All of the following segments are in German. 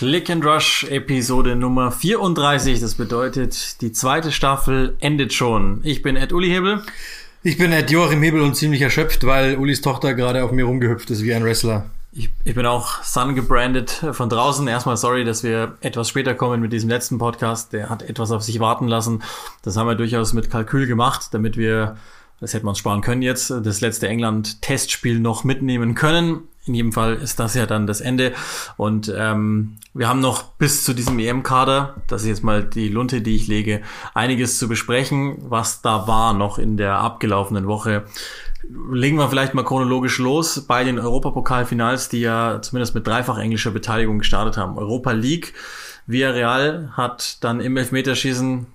Click and Rush Episode Nummer 34. Das bedeutet, die zweite Staffel endet schon. Ich bin Ed Uli Hebel. Ich bin Ed Joachim Hebel und ziemlich erschöpft, weil Ulis Tochter gerade auf mir rumgehüpft ist wie ein Wrestler. Ich, ich bin auch Sun gebrandet von draußen. Erstmal sorry, dass wir etwas später kommen mit diesem letzten Podcast. Der hat etwas auf sich warten lassen. Das haben wir durchaus mit Kalkül gemacht, damit wir, das hätten wir uns sparen können jetzt, das letzte England-Testspiel noch mitnehmen können. In jedem Fall ist das ja dann das Ende. Und ähm, wir haben noch bis zu diesem EM-Kader, das ist jetzt mal die Lunte, die ich lege, einiges zu besprechen, was da war noch in der abgelaufenen Woche. Legen wir vielleicht mal chronologisch los bei den Europapokalfinals, die ja zumindest mit dreifach englischer Beteiligung gestartet haben. Europa League Villarreal hat dann im Elfmeterschießen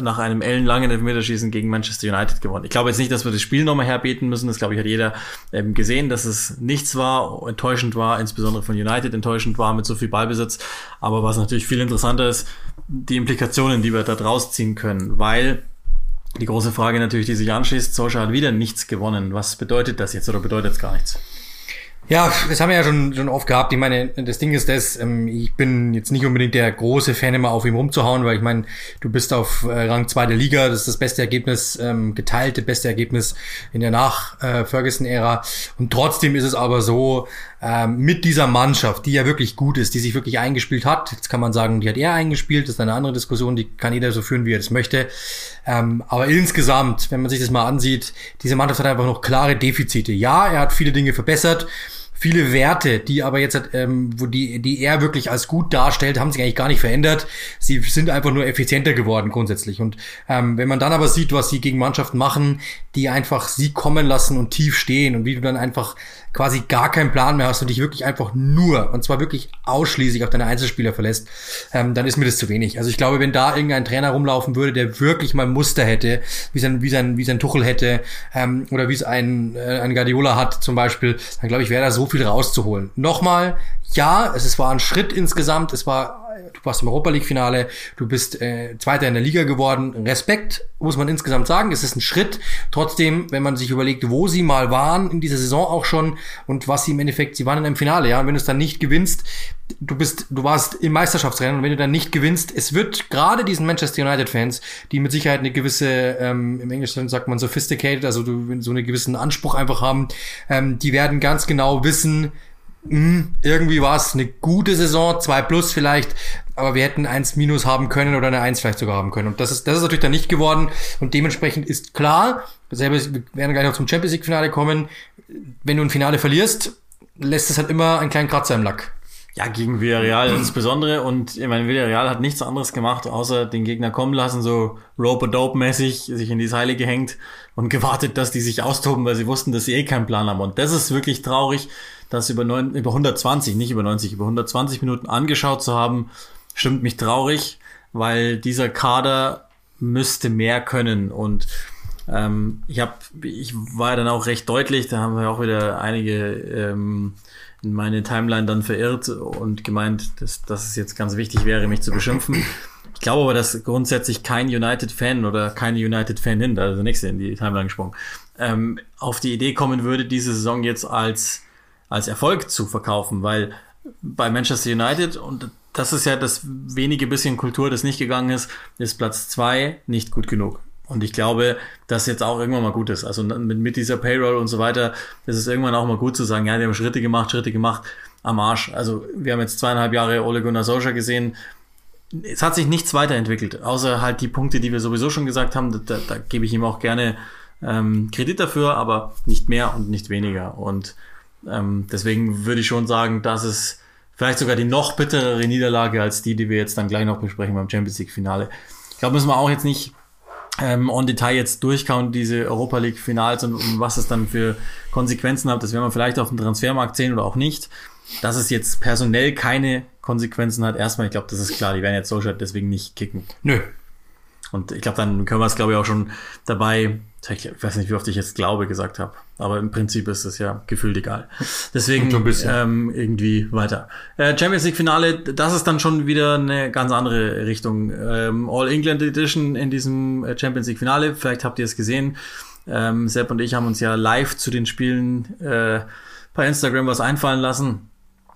nach einem ellenlangen Elfmeterschießen gegen Manchester United gewonnen. Ich glaube jetzt nicht, dass wir das Spiel nochmal herbeten müssen. Das glaube ich hat jeder ähm, gesehen, dass es nichts war, enttäuschend war, insbesondere von United enttäuschend war mit so viel Ballbesitz. Aber was natürlich viel interessanter ist, die Implikationen, die wir da draus ziehen können, weil die große Frage natürlich, die sich anschließt, Solskjaer hat wieder nichts gewonnen. Was bedeutet das jetzt oder bedeutet es gar nichts? Ja, das haben wir ja schon, schon oft gehabt. Ich meine, das Ding ist das, ähm, ich bin jetzt nicht unbedingt der große Fan, immer auf ihm rumzuhauen, weil ich meine, du bist auf äh, Rang 2 der Liga, das ist das beste Ergebnis, ähm, geteilte beste Ergebnis in der Nach-Ferguson-Ära. Und trotzdem ist es aber so, ähm, mit dieser Mannschaft, die ja wirklich gut ist, die sich wirklich eingespielt hat, jetzt kann man sagen, die hat er eingespielt, das ist eine andere Diskussion, die kann jeder so führen, wie er das möchte. aber insgesamt, wenn man sich das mal ansieht, diese Mannschaft hat einfach noch klare Defizite. Ja, er hat viele Dinge verbessert, viele Werte, die aber jetzt, ähm, wo die, die er wirklich als gut darstellt, haben sich eigentlich gar nicht verändert. Sie sind einfach nur effizienter geworden grundsätzlich. Und ähm, wenn man dann aber sieht, was sie gegen Mannschaften machen, die einfach sie kommen lassen und tief stehen und wie du dann einfach quasi gar keinen Plan mehr hast und dich wirklich einfach nur, und zwar wirklich ausschließlich auf deine Einzelspieler verlässt, ähm, dann ist mir das zu wenig. Also ich glaube, wenn da irgendein Trainer rumlaufen würde, der wirklich mal Muster hätte, wie sein, wie sein, wie sein Tuchel hätte, ähm, oder wie es ein, äh, ein Guardiola hat zum Beispiel, dann glaube ich, wäre da so viel rauszuholen. Nochmal, ja, es war ein Schritt insgesamt, es war du warst im Europa League Finale, du bist äh, Zweiter in der Liga geworden. Respekt muss man insgesamt sagen, es ist ein Schritt. Trotzdem, wenn man sich überlegt, wo sie mal waren in dieser Saison auch schon und was sie im Endeffekt, sie waren in einem Finale, ja, und wenn du es dann nicht gewinnst, du bist, du warst im Meisterschaftsrennen und wenn du dann nicht gewinnst, es wird gerade diesen Manchester United Fans, die mit Sicherheit eine gewisse, ähm, im Englischen sagt man sophisticated, also du, so einen gewissen Anspruch einfach haben, ähm, die werden ganz genau wissen, mh, hm, irgendwie war es eine gute Saison, zwei plus vielleicht, aber wir hätten eins minus haben können oder eine eins vielleicht sogar haben können. Und das ist, das ist natürlich dann nicht geworden. Und dementsprechend ist klar, selber, wir werden gleich noch zum Champions League Finale kommen, wenn du ein Finale verlierst, lässt es halt immer einen kleinen Kratzer im Lack. Ja, gegen Villarreal insbesondere. Und ich meine, Villarreal hat nichts anderes gemacht, außer den Gegner kommen lassen, so rope-a-dope-mäßig, sich in die Seile gehängt und gewartet, dass die sich austoben, weil sie wussten, dass sie eh keinen Plan haben. Und das ist wirklich traurig das über, neun, über 120, nicht über 90, über 120 Minuten angeschaut zu haben, stimmt mich traurig, weil dieser Kader müsste mehr können und ähm, ich habe, ich war dann auch recht deutlich, da haben wir auch wieder einige ähm, in meine Timeline dann verirrt und gemeint, dass, dass es jetzt ganz wichtig wäre, mich zu beschimpfen. Ich glaube aber, dass grundsätzlich kein United-Fan oder keine United-Fanin, also nächste in die Timeline gesprungen, ähm, auf die Idee kommen würde, diese Saison jetzt als als Erfolg zu verkaufen, weil bei Manchester United, und das ist ja das wenige bisschen Kultur, das nicht gegangen ist, ist Platz zwei nicht gut genug. Und ich glaube, dass jetzt auch irgendwann mal gut ist. Also mit, mit dieser Payroll und so weiter, ist es irgendwann auch mal gut zu sagen, ja, die haben Schritte gemacht, Schritte gemacht am Arsch. Also wir haben jetzt zweieinhalb Jahre Ole Gunnar Solskjaer gesehen. Es hat sich nichts weiterentwickelt, außer halt die Punkte, die wir sowieso schon gesagt haben. Da, da, da gebe ich ihm auch gerne ähm, Kredit dafür, aber nicht mehr und nicht weniger. Und ähm, deswegen würde ich schon sagen, dass es vielleicht sogar die noch bitterere Niederlage als die, die wir jetzt dann gleich noch besprechen beim Champions League Finale. Ich glaube, müssen wir auch jetzt nicht ähm, on Detail jetzt durchkauen, diese Europa League Finals und, und was es dann für Konsequenzen hat. Das werden wir vielleicht auf dem Transfermarkt sehen oder auch nicht. Dass es jetzt personell keine Konsequenzen hat, erstmal, ich glaube, das ist klar, die werden jetzt Solskjaer deswegen nicht kicken. Nö. Und ich glaube, dann können wir es, glaube ich, auch schon dabei, ich weiß nicht, wie oft ich jetzt glaube gesagt habe, aber im Prinzip ist es ja gefühlt egal. Deswegen ähm, irgendwie weiter. Äh, Champions League Finale, das ist dann schon wieder eine ganz andere Richtung. Ähm, All England Edition in diesem äh, Champions League Finale, vielleicht habt ihr es gesehen. Ähm, Sepp und ich haben uns ja live zu den Spielen äh, bei Instagram was einfallen lassen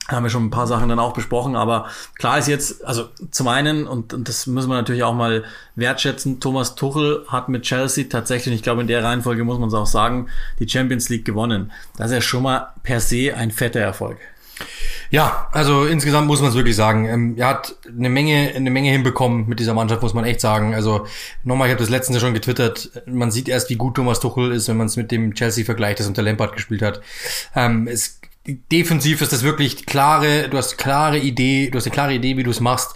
haben wir schon ein paar Sachen dann auch besprochen, aber klar ist jetzt, also zum einen, und, und das müssen wir natürlich auch mal wertschätzen, Thomas Tuchel hat mit Chelsea tatsächlich, ich glaube in der Reihenfolge muss man es auch sagen, die Champions League gewonnen. Das ist ja schon mal per se ein fetter Erfolg. Ja, also insgesamt muss man es wirklich sagen. Ähm, er hat eine Menge, eine Menge hinbekommen mit dieser Mannschaft, muss man echt sagen. Also nochmal, ich habe das letztens schon getwittert. Man sieht erst, wie gut Thomas Tuchel ist, wenn man es mit dem Chelsea vergleicht, das unter Lampard gespielt hat. Ähm, es defensiv ist das wirklich klare, du hast klare Idee, du hast eine klare Idee, wie du es machst.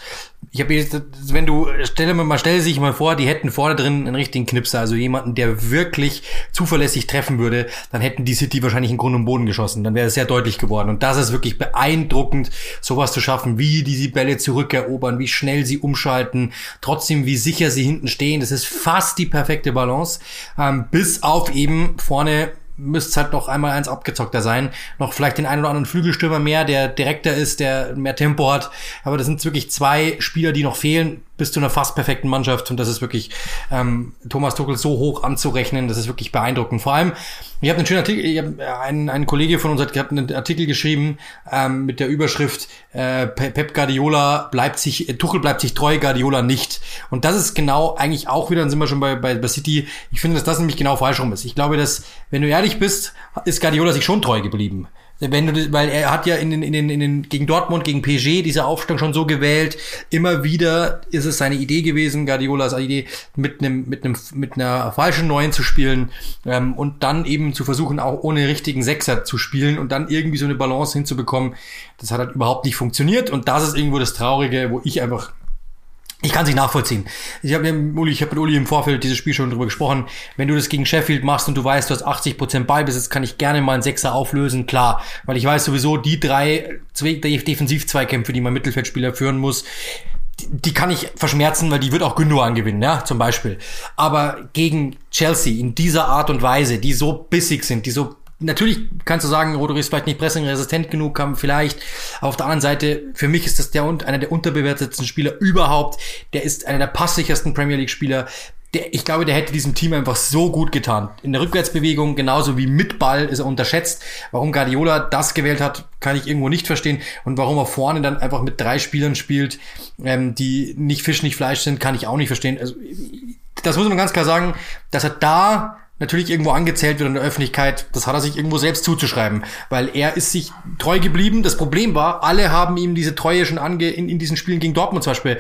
Ich habe jetzt, wenn du, stelle mal, stelle sich mal vor, die hätten vorne drin einen richtigen Knipser, also jemanden, der wirklich zuverlässig treffen würde, dann hätten die City wahrscheinlich in Grund und Boden geschossen. Dann wäre es sehr deutlich geworden. Und das ist wirklich beeindruckend, sowas zu schaffen, wie die die Bälle zurückerobern, wie schnell sie umschalten, trotzdem wie sicher sie hinten stehen. Das ist fast die perfekte Balance, ähm, bis auf eben vorne müsste halt noch einmal eins abgezockter sein. Noch vielleicht den einen oder anderen Flügelstürmer mehr, der direkter ist, der mehr Tempo hat. Aber das sind wirklich zwei Spieler, die noch fehlen bis zu einer fast perfekten Mannschaft. Und das ist wirklich ähm, Thomas Tuchel so hoch anzurechnen, das ist wirklich beeindruckend. Vor allem, ich habe einen schönen Artikel, ich hab, ein, ein Kollege von uns hat, hat einen Artikel geschrieben ähm, mit der Überschrift äh, Pep Guardiola bleibt sich, äh, Tuchel bleibt sich treu, Guardiola nicht. Und das ist genau eigentlich auch wieder, dann sind wir schon bei, bei, bei City, ich finde, dass das nämlich genau falsch rum ist. Ich glaube, dass, wenn du ehrlich bist, ist Guardiola sich schon treu geblieben. Wenn du, weil er hat ja in den, in den, in den, gegen Dortmund, gegen PSG diese Aufstellung schon so gewählt. Immer wieder ist es seine Idee gewesen, Guardiolas Idee, mit einem, mit einem, mit einer falschen Neuen zu spielen, ähm, und dann eben zu versuchen, auch ohne richtigen Sechser zu spielen und dann irgendwie so eine Balance hinzubekommen. Das hat halt überhaupt nicht funktioniert und das ist irgendwo das Traurige, wo ich einfach ich kann es nicht nachvollziehen. Ich habe mit Uli, ich habe mit Uli im Vorfeld dieses Spiel schon drüber gesprochen. Wenn du das gegen Sheffield machst und du weißt, du hast 80 Prozent Ballbesitz, kann ich gerne mal einen Sechser auflösen, klar. Weil ich weiß sowieso, die drei Defensiv-Zweikämpfe, die mein Mittelfeldspieler führen muss, die kann ich verschmerzen, weil die wird auch Gündogan gewinnen, ja, zum Beispiel. Aber gegen Chelsea in dieser Art und Weise, die so bissig sind, die so Natürlich kannst du sagen, Rodri ist vielleicht nicht pressingresistent genug, kann vielleicht. Auf der anderen Seite, für mich ist das der einer der unterbewertetsten Spieler überhaupt. Der ist einer der passsichersten Premier League Spieler. Der, ich glaube, der hätte diesem Team einfach so gut getan. In der Rückwärtsbewegung, genauso wie mit Ball, ist er unterschätzt. Warum Guardiola das gewählt hat, kann ich irgendwo nicht verstehen. Und warum er vorne dann einfach mit drei Spielern spielt, ähm, die nicht Fisch, nicht Fleisch sind, kann ich auch nicht verstehen. Also, das muss man ganz klar sagen, dass er da natürlich irgendwo angezählt wird in der Öffentlichkeit, das hat er sich irgendwo selbst zuzuschreiben, weil er ist sich treu geblieben. Das Problem war, alle haben ihm diese Treue schon ange in, in diesen Spielen gegen Dortmund zum Beispiel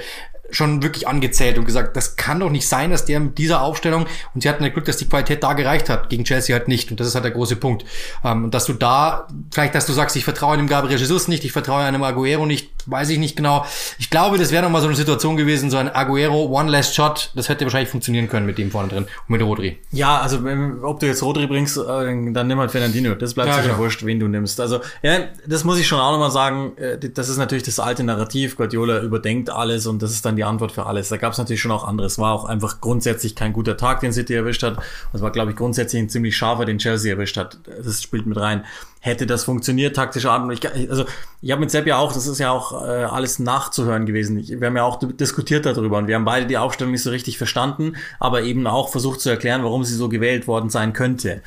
schon wirklich angezählt und gesagt, das kann doch nicht sein, dass der mit dieser Aufstellung, und sie hatten das Glück, dass die Qualität da gereicht hat, gegen Chelsea halt nicht. Und das ist halt der große Punkt. Ähm, und dass du da, vielleicht, dass du sagst, ich vertraue einem Gabriel Jesus nicht, ich vertraue einem Aguero nicht, weiß ich nicht genau. Ich glaube, das wäre nochmal so eine Situation gewesen, so ein Aguero One Last Shot, das hätte wahrscheinlich funktionieren können mit dem vorne drin und mit Rodri. Ja, also ob du jetzt Rodri bringst, äh, dann nimm halt Fernandinho. Das bleibt ja, sicher genau. wurscht, wen du nimmst. Also, ja, das muss ich schon auch nochmal sagen. Äh, das ist natürlich das alte Narrativ. Guardiola überdenkt alles und das ist dann die Antwort für alles. Da gab es natürlich schon auch anderes. War auch einfach grundsätzlich kein guter Tag, den City erwischt hat. Es war, glaube ich, grundsätzlich ein ziemlich scharfer, den Chelsea erwischt hat. Das spielt mit rein hätte das funktioniert, taktische Art. Ich, also ich habe mit Sepp ja auch, das ist ja auch äh, alles nachzuhören gewesen. Ich, wir haben ja auch diskutiert darüber und wir haben beide die Aufstellung nicht so richtig verstanden, aber eben auch versucht zu erklären, warum sie so gewählt worden sein könnte.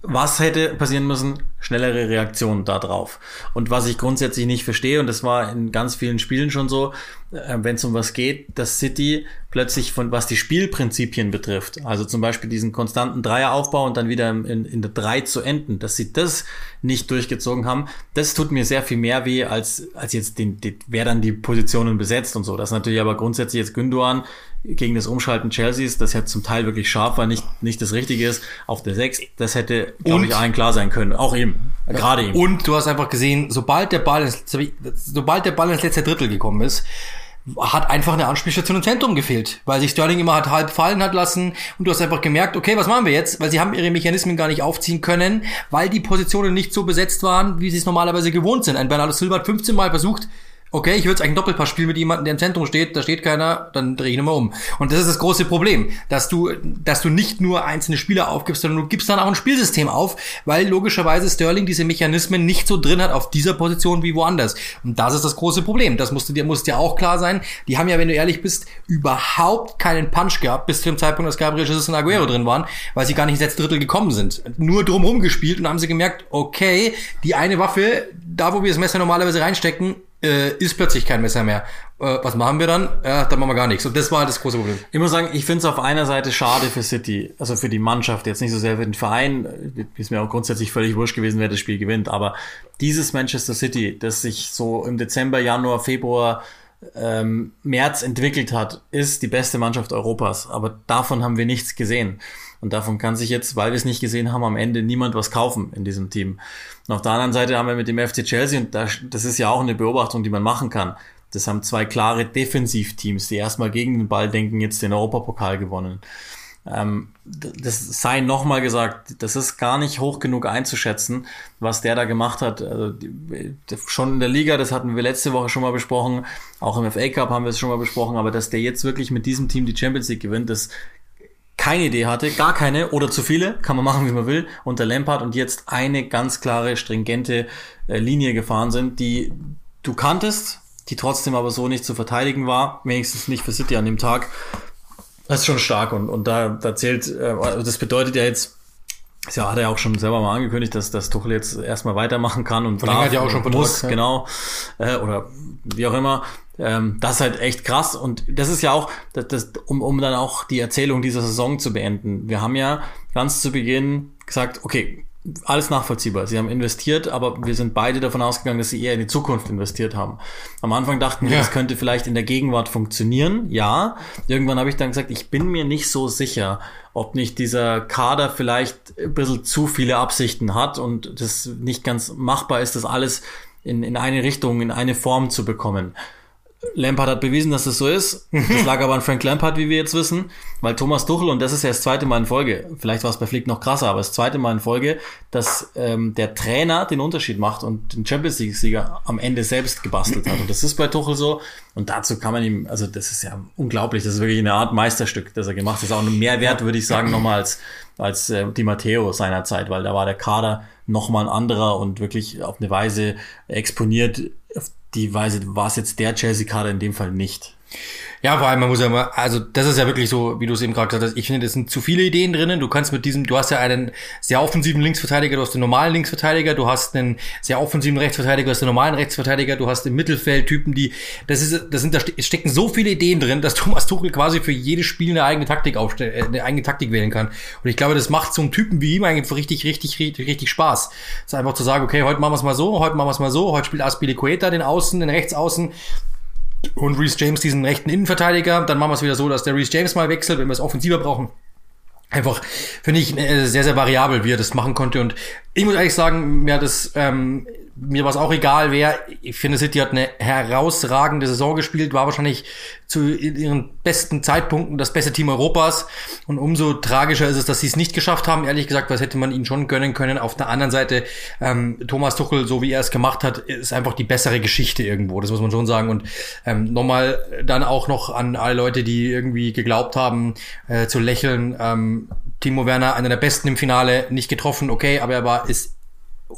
Was hätte passieren müssen? Schnellere Reaktion darauf. Und was ich grundsätzlich nicht verstehe, und das war in ganz vielen Spielen schon so, äh, wenn es um was geht, dass City plötzlich von was die Spielprinzipien betrifft, also zum Beispiel diesen konstanten Dreieraufbau und dann wieder in, in der Drei zu enden, dass sie das nicht durchgezogen haben, das tut mir sehr viel mehr weh, als, als jetzt den, den, wer dann die Positionen besetzt und so. Das ist natürlich aber grundsätzlich jetzt Gündogan gegen das Umschalten Chelseas, das ja zum Teil wirklich scharf war, nicht, nicht das Richtige ist, auf der Sechs, das hätte, glaube ich, allen klar sein können. Auch ihm. Ja. Gerade ihm. Und du hast einfach gesehen, sobald der Ball, sobald der Ball ins letzte Drittel gekommen ist, hat einfach eine Anspielstation im Zentrum gefehlt, weil sich Sterling immer hat halb fallen hat lassen und du hast einfach gemerkt, okay, was machen wir jetzt? Weil sie haben ihre Mechanismen gar nicht aufziehen können, weil die Positionen nicht so besetzt waren, wie sie es normalerweise gewohnt sind. Ein Bernardo Silva hat 15 Mal versucht, Okay, ich würde eigentlich ein Doppelpass spielen mit jemandem, der im Zentrum steht, da steht keiner, dann drehe ich nochmal um. Und das ist das große Problem, dass du, dass du nicht nur einzelne Spieler aufgibst, sondern du gibst dann auch ein Spielsystem auf, weil logischerweise Sterling diese Mechanismen nicht so drin hat auf dieser Position wie woanders. Und das ist das große Problem. Das musste dir, muss dir auch klar sein. Die haben ja, wenn du ehrlich bist, überhaupt keinen Punch gehabt, bis zu dem Zeitpunkt, dass Gabriel Jesus und Aguero drin waren, weil sie gar nicht ins letzte Drittel gekommen sind. Nur drumherum gespielt und haben sie gemerkt, okay, die eine Waffe, da wo wir das Messer normalerweise reinstecken, äh, ist plötzlich kein Messer mehr. Äh, was machen wir dann? Ja, dann machen wir gar nichts. Und das war halt das große Problem. Ich muss sagen, ich finde es auf einer Seite schade für City, also für die Mannschaft, jetzt nicht so sehr für den Verein. Ist mir auch grundsätzlich völlig wurscht gewesen, wer das Spiel gewinnt. Aber dieses Manchester City, das sich so im Dezember, Januar, Februar ähm, März entwickelt hat, ist die beste Mannschaft Europas. Aber davon haben wir nichts gesehen. Und davon kann sich jetzt, weil wir es nicht gesehen haben, am Ende niemand was kaufen in diesem Team. Und auf der anderen Seite haben wir mit dem FC Chelsea, und das, ist ja auch eine Beobachtung, die man machen kann, das haben zwei klare Defensivteams, die erstmal gegen den Ball denken, jetzt den Europapokal gewonnen. Ähm, das sei nochmal gesagt, das ist gar nicht hoch genug einzuschätzen, was der da gemacht hat. Also, schon in der Liga, das hatten wir letzte Woche schon mal besprochen, auch im FA Cup haben wir es schon mal besprochen, aber dass der jetzt wirklich mit diesem Team die Champions League gewinnt, das keine Idee hatte, gar keine oder zu viele, kann man machen, wie man will, unter Lampard und jetzt eine ganz klare, stringente äh, Linie gefahren sind, die du kanntest, die trotzdem aber so nicht zu verteidigen war, wenigstens nicht für City an dem Tag. Das ist schon stark und, und da, da zählt, äh, also das bedeutet ja jetzt, ja, hat er auch schon selber mal angekündigt, dass, dass Tuchel jetzt erstmal weitermachen kann und darf, ja auch schon muss, ja. genau, äh, oder wie auch immer. Ähm, das ist halt echt krass und das ist ja auch, das, das, um, um dann auch die Erzählung dieser Saison zu beenden. Wir haben ja ganz zu Beginn gesagt, okay, alles nachvollziehbar. Sie haben investiert, aber wir sind beide davon ausgegangen, dass sie eher in die Zukunft investiert haben. Am Anfang dachten wir, ja. das könnte vielleicht in der Gegenwart funktionieren. Ja. Irgendwann habe ich dann gesagt, ich bin mir nicht so sicher, ob nicht dieser Kader vielleicht ein bisschen zu viele Absichten hat und das nicht ganz machbar ist, das alles in, in eine Richtung, in eine Form zu bekommen. Lampard hat bewiesen, dass es so ist. Das lag aber an Frank Lampard, wie wir jetzt wissen, weil Thomas Tuchel, und das ist ja das zweite Mal in Folge, vielleicht war es bei Flick noch krasser, aber das zweite Mal in Folge, dass ähm, der Trainer den Unterschied macht und den Champions League-Sieger am Ende selbst gebastelt hat. Und das ist bei Tuchel so. Und dazu kann man ihm, also das ist ja unglaublich, das ist wirklich eine Art Meisterstück, das er gemacht hat. Das ist auch ein Mehrwert, würde ich sagen, nochmal als, als äh, Di Matteo seinerzeit, weil da war der Kader nochmal ein anderer und wirklich auf eine Weise exponiert, die Weise war es jetzt der Chelsea-Kader in dem Fall nicht. Ja, vor allem, man muss ja mal, also das ist ja wirklich so, wie du es eben gerade gesagt hast, ich finde, das sind zu viele Ideen drinnen. Du kannst mit diesem, du hast ja einen sehr offensiven Linksverteidiger, du hast den normalen Linksverteidiger, du hast einen sehr offensiven Rechtsverteidiger, du hast den normalen Rechtsverteidiger, du hast im Mittelfeld Typen, die, das ist, das sind, da stecken so viele Ideen drin, dass Thomas Tuchel quasi für jedes Spiel eine eigene Taktik aufstellen, äh, eine eigene Taktik wählen kann. Und ich glaube, das macht so einem Typen wie ihm eigentlich richtig, richtig, richtig, richtig Spaß. Es ist einfach zu sagen, okay, heute machen wir es mal so, heute machen wir es mal so, heute spielt Aspilicueta den Außen, den Rechtsaußen, und Reese James diesen rechten Innenverteidiger. Dann machen wir es wieder so, dass der Reese James mal wechselt, wenn wir es offensiver brauchen. Einfach finde ich äh, sehr, sehr variabel, wie er das machen konnte. Und ich muss ehrlich sagen, mir hat das ähm, mir war es auch egal, wer. Ich finde, City hat eine herausragende Saison gespielt, war wahrscheinlich zu ihren besten Zeitpunkten das beste Team Europas. Und umso tragischer ist es, dass sie es nicht geschafft haben. Ehrlich gesagt, was hätte man ihnen schon gönnen können. Auf der anderen Seite, ähm, Thomas Tuchel, so wie er es gemacht hat, ist einfach die bessere Geschichte irgendwo. Das muss man schon sagen. Und ähm, nochmal dann auch noch an alle Leute, die irgendwie geglaubt haben, äh, zu lächeln. Ähm, Timo Werner, einer der Besten im Finale, nicht getroffen, okay, aber er war, ist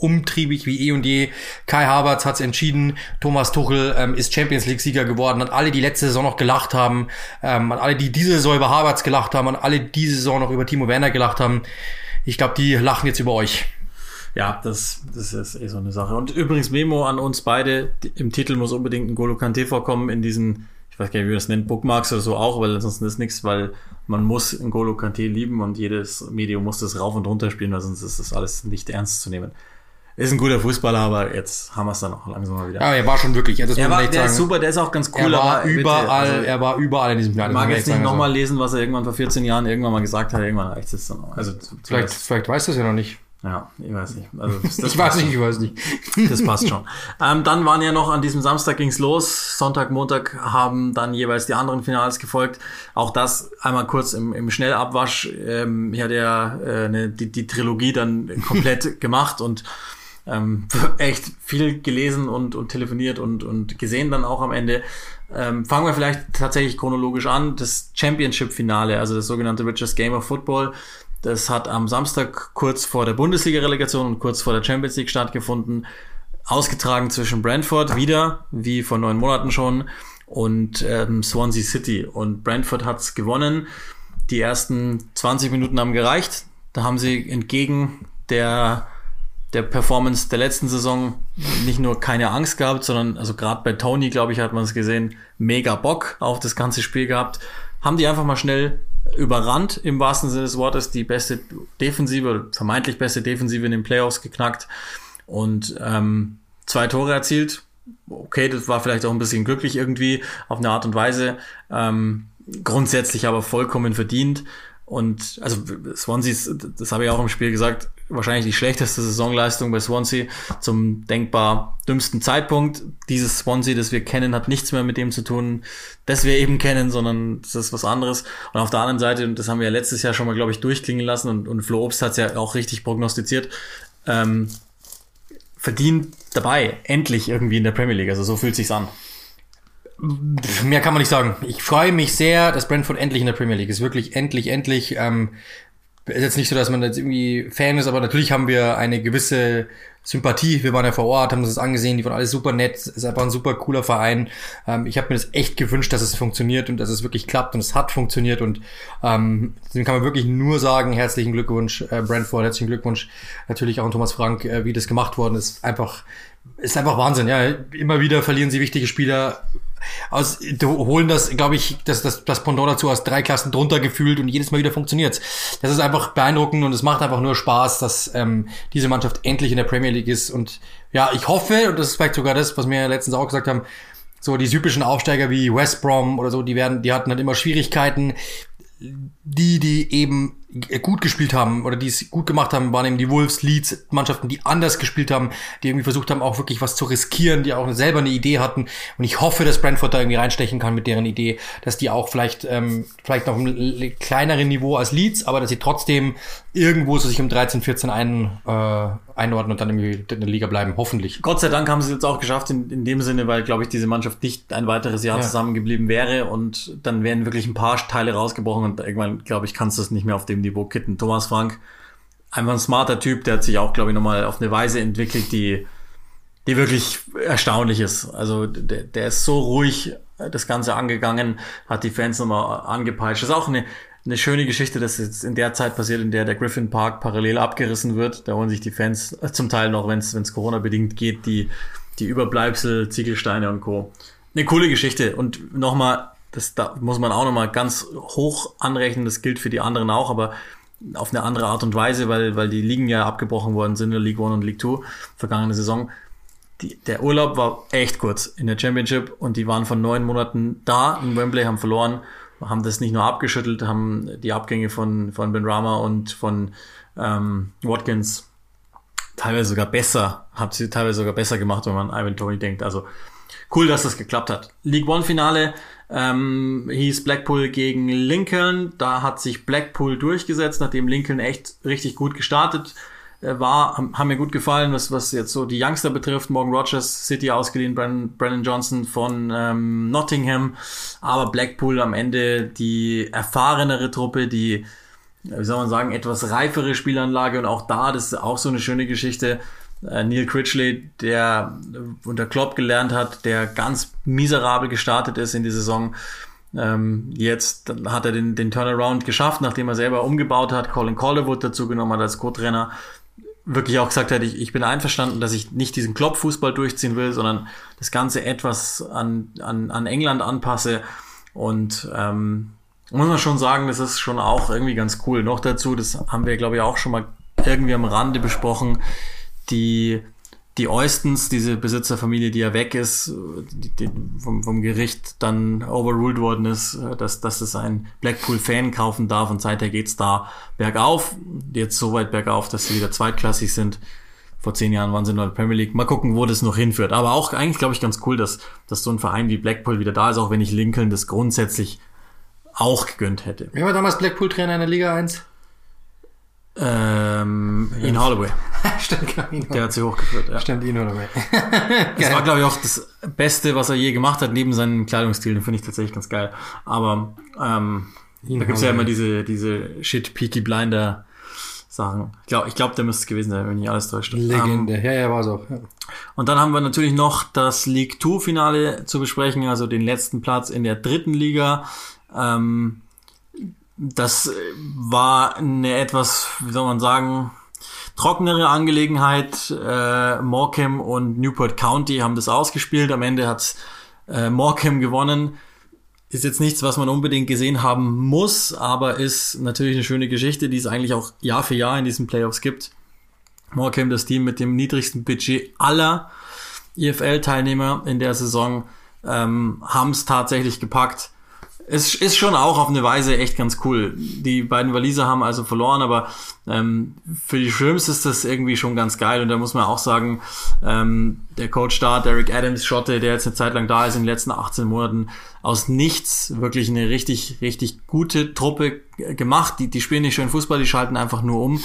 umtriebig wie eh und je. Kai Havertz hat's entschieden. Thomas Tuchel ähm, ist Champions League Sieger geworden. An alle, die letzte Saison noch gelacht haben, ähm, an alle, die diese Saison über Havertz gelacht haben, an alle, die diese Saison noch über Timo Werner gelacht haben. Ich glaube, die lachen jetzt über euch. Ja, das, das ist eh so eine Sache. Und übrigens Memo an uns beide. Im Titel muss unbedingt ein Golo Kante vorkommen in diesen, ich weiß gar nicht, wie man das nennt, Bookmarks oder so auch, weil ansonsten ist nichts, weil man muss ein Golo Kante lieben und jedes Medium muss das rauf und runter spielen, weil sonst ist das alles nicht ernst zu nehmen ist ein guter Fußballer, aber jetzt haben wir es dann auch langsam mal wieder. Ja, er war schon wirklich. Das er war, der sagen. ist super, der ist auch ganz cool. Er war überall, bitte, also, er war überall in diesem Plan. Ich mag jetzt nicht nochmal lesen, was er irgendwann vor 14 Jahren irgendwann mal gesagt hat. Irgendwann reicht es dann auch. Also, vielleicht, vielleicht weißt du es ja noch nicht. Ja, ich weiß nicht. Also das, ich weiß nicht, ich weiß nicht. Das passt schon. ähm, dann waren ja noch an diesem Samstag ging's los. Sonntag, Montag haben dann jeweils die anderen Finals gefolgt. Auch das einmal kurz im, im Schnellabwasch. Ähm, hier hat er äh, eine, die, die Trilogie dann komplett gemacht und Ähm, echt viel gelesen und, und telefoniert und, und gesehen dann auch am Ende. Ähm, fangen wir vielleicht tatsächlich chronologisch an. Das Championship-Finale, also das sogenannte Richest Game of Football, das hat am Samstag kurz vor der Bundesliga-Relegation und kurz vor der Champions League stattgefunden. Ausgetragen zwischen Brentford wieder, wie vor neun Monaten schon, und ähm, Swansea City. Und Brentford hat's gewonnen. Die ersten 20 Minuten haben gereicht. Da haben sie entgegen der der Performance der letzten Saison nicht nur keine Angst gehabt, sondern also gerade bei Tony, glaube ich, hat man es gesehen, mega Bock auf das ganze Spiel gehabt. Haben die einfach mal schnell überrannt, im wahrsten Sinne des Wortes, die beste Defensive, vermeintlich beste Defensive in den Playoffs geknackt und ähm, zwei Tore erzielt. Okay, das war vielleicht auch ein bisschen glücklich irgendwie auf eine Art und Weise. Ähm, grundsätzlich aber vollkommen verdient. Und also Swansea, das habe ich auch im Spiel gesagt, wahrscheinlich die schlechteste Saisonleistung bei Swansea zum denkbar dümmsten Zeitpunkt. Dieses Swansea, das wir kennen, hat nichts mehr mit dem zu tun, das wir eben kennen, sondern das ist was anderes. Und auf der anderen Seite, und das haben wir ja letztes Jahr schon mal, glaube ich, durchklingen lassen und, und Flo Obst hat es ja auch richtig prognostiziert, ähm, verdient dabei, endlich irgendwie in der Premier League. Also so fühlt sich's an. Mehr kann man nicht sagen. Ich freue mich sehr, dass Brentford endlich in der Premier League ist. Wirklich endlich, endlich. Ähm, ist jetzt nicht so, dass man jetzt irgendwie Fan ist, aber natürlich haben wir eine gewisse Sympathie. Wir waren ja vor Ort, haben uns das angesehen, die waren alle super nett. Ist einfach ein super cooler Verein. Ähm, ich habe mir das echt gewünscht, dass es funktioniert und dass es wirklich klappt und es hat funktioniert und ähm, dem kann man wirklich nur sagen, herzlichen Glückwunsch, äh, Brentford, herzlichen Glückwunsch natürlich auch an Thomas Frank, äh, wie das gemacht worden ist. Einfach, ist einfach Wahnsinn, ja. Immer wieder verlieren sie wichtige Spieler, aus, holen das, glaube ich, das, das, das Pendant dazu aus drei Klassen drunter gefühlt und jedes Mal wieder funktioniert's. Das ist einfach beeindruckend und es macht einfach nur Spaß, dass ähm, diese Mannschaft endlich in der Premier League ist. Und ja, ich hoffe, und das ist vielleicht sogar das, was wir letztens auch gesagt haben, so die typischen Aufsteiger wie West Brom oder so, die werden, die hatten halt immer Schwierigkeiten. Die, die eben gut gespielt haben oder die es gut gemacht haben, waren eben die Wolves, Leeds, Mannschaften, die anders gespielt haben, die irgendwie versucht haben, auch wirklich was zu riskieren, die auch selber eine Idee hatten. Und ich hoffe, dass Brentford da irgendwie reinstechen kann mit deren Idee, dass die auch vielleicht, ähm, vielleicht noch ein kleineren Niveau als Leeds, aber dass sie trotzdem irgendwo so sich um 13, 14 ein, äh, einordnen und dann irgendwie in der Liga bleiben, hoffentlich. Gott sei Dank haben sie es jetzt auch geschafft, in, in dem Sinne, weil, glaube ich, diese Mannschaft nicht ein weiteres Jahr ja. zusammengeblieben wäre und dann wären wirklich ein paar Teile rausgebrochen und irgendwann, glaube ich, kannst du das nicht mehr auf dem Niveau kitten. Thomas Frank, einfach ein smarter Typ, der hat sich auch, glaube ich, nochmal auf eine Weise entwickelt, die, die wirklich erstaunlich ist. Also der, der ist so ruhig das Ganze angegangen, hat die Fans nochmal angepeitscht. Das ist auch eine, eine schöne Geschichte, dass jetzt in der Zeit passiert, in der der Griffin Park parallel abgerissen wird. Da holen sich die Fans zum Teil noch, wenn es Corona-bedingt geht, die, die Überbleibsel, Ziegelsteine und Co. Eine coole Geschichte. Und nochmal, das da muss man auch nochmal ganz hoch anrechnen, das gilt für die anderen auch, aber auf eine andere Art und Weise, weil, weil die Ligen ja abgebrochen worden sind in League One und League Two vergangene Saison. Die, der Urlaub war echt kurz in der Championship und die waren von neun Monaten da in Wembley, haben verloren, haben das nicht nur abgeschüttelt, haben die Abgänge von, von Ben Rama und von ähm, Watkins teilweise sogar besser, hat sie teilweise sogar besser gemacht, wenn man Ivan Tony denkt. Also cool, dass das geklappt hat. League One Finale ähm, hieß Blackpool gegen Lincoln. Da hat sich Blackpool durchgesetzt, nachdem Lincoln echt richtig gut gestartet war. Haben mir gut gefallen, was, was jetzt so die Youngster betrifft. Morgan Rogers, City ausgeliehen, Brandon, Brandon Johnson von ähm, Nottingham. Aber Blackpool am Ende die erfahrenere Truppe, die wie soll man sagen, etwas reifere Spielanlage und auch da, das ist auch so eine schöne Geschichte, äh, Neil Critchley, der unter Klopp gelernt hat, der ganz miserabel gestartet ist in die Saison. Ähm, jetzt hat er den, den Turnaround geschafft, nachdem er selber umgebaut hat, Colin Calderwood dazu genommen hat als Co-Trainer. Wirklich auch gesagt hat, ich, ich bin einverstanden, dass ich nicht diesen Klopp-Fußball durchziehen will, sondern das Ganze etwas an, an, an England anpasse. Und ähm, muss man schon sagen, das ist schon auch irgendwie ganz cool. Noch dazu, das haben wir, glaube ich, auch schon mal irgendwie am Rande besprochen die, die Eustons, diese Besitzerfamilie, die ja weg ist, die, die vom, vom Gericht dann overruled worden ist, dass, dass es ein Blackpool-Fan kaufen darf und seither geht's da bergauf. Jetzt so weit bergauf, dass sie wieder zweitklassig sind. Vor zehn Jahren waren sie in der Premier League. Mal gucken, wo das noch hinführt. Aber auch eigentlich, glaube ich, ganz cool, dass, dass so ein Verein wie Blackpool wieder da ist, auch wenn ich Lincoln das grundsätzlich auch gegönnt hätte. Wer war damals Blackpool-Trainer in der Liga 1? Ähm, in Holloway. Stimmt, Camino. Der hat sie hochgeführt, ja. Stimmt, Ino dabei. Das war, glaube ich, auch das Beste, was er je gemacht hat, neben seinem Kleidungsstil. Den finde ich tatsächlich ganz geil. Aber ähm, da gibt's ja immer diese, diese shit peaky blinder Sachen. Ich glaube, ich glaub, der müsste es gewesen sein, wenn nicht alles täuscht. Ähm, Legende. ja, ja, war so. Ja. und dann haben wir natürlich noch das League 2 Finale zu besprechen, also den letzten Platz in der dritten Liga. Ähm, das war eine etwas, wie soll man sagen, trockenere Angelegenheit. Äh, Morecambe und Newport County haben das ausgespielt. Am Ende hat äh, Morecambe gewonnen. Ist jetzt nichts, was man unbedingt gesehen haben muss, aber ist natürlich eine schöne Geschichte, die es eigentlich auch Jahr für Jahr in diesen Playoffs gibt. Morecambe, das Team mit dem niedrigsten Budget aller EFL-Teilnehmer in der Saison, ähm, haben es tatsächlich gepackt es ist schon auch auf eine Weise echt ganz cool. Die beiden Waliser haben also verloren, aber ähm, für die Shrimps ist das irgendwie schon ganz geil. Und da muss man auch sagen, ähm, der Coach da, Derek Adams, Schotte, der jetzt eine Zeit lang da ist, in den letzten 18 Monaten aus nichts wirklich eine richtig, richtig gute Truppe gemacht. Die, die spielen nicht schön Fußball, die schalten einfach nur um.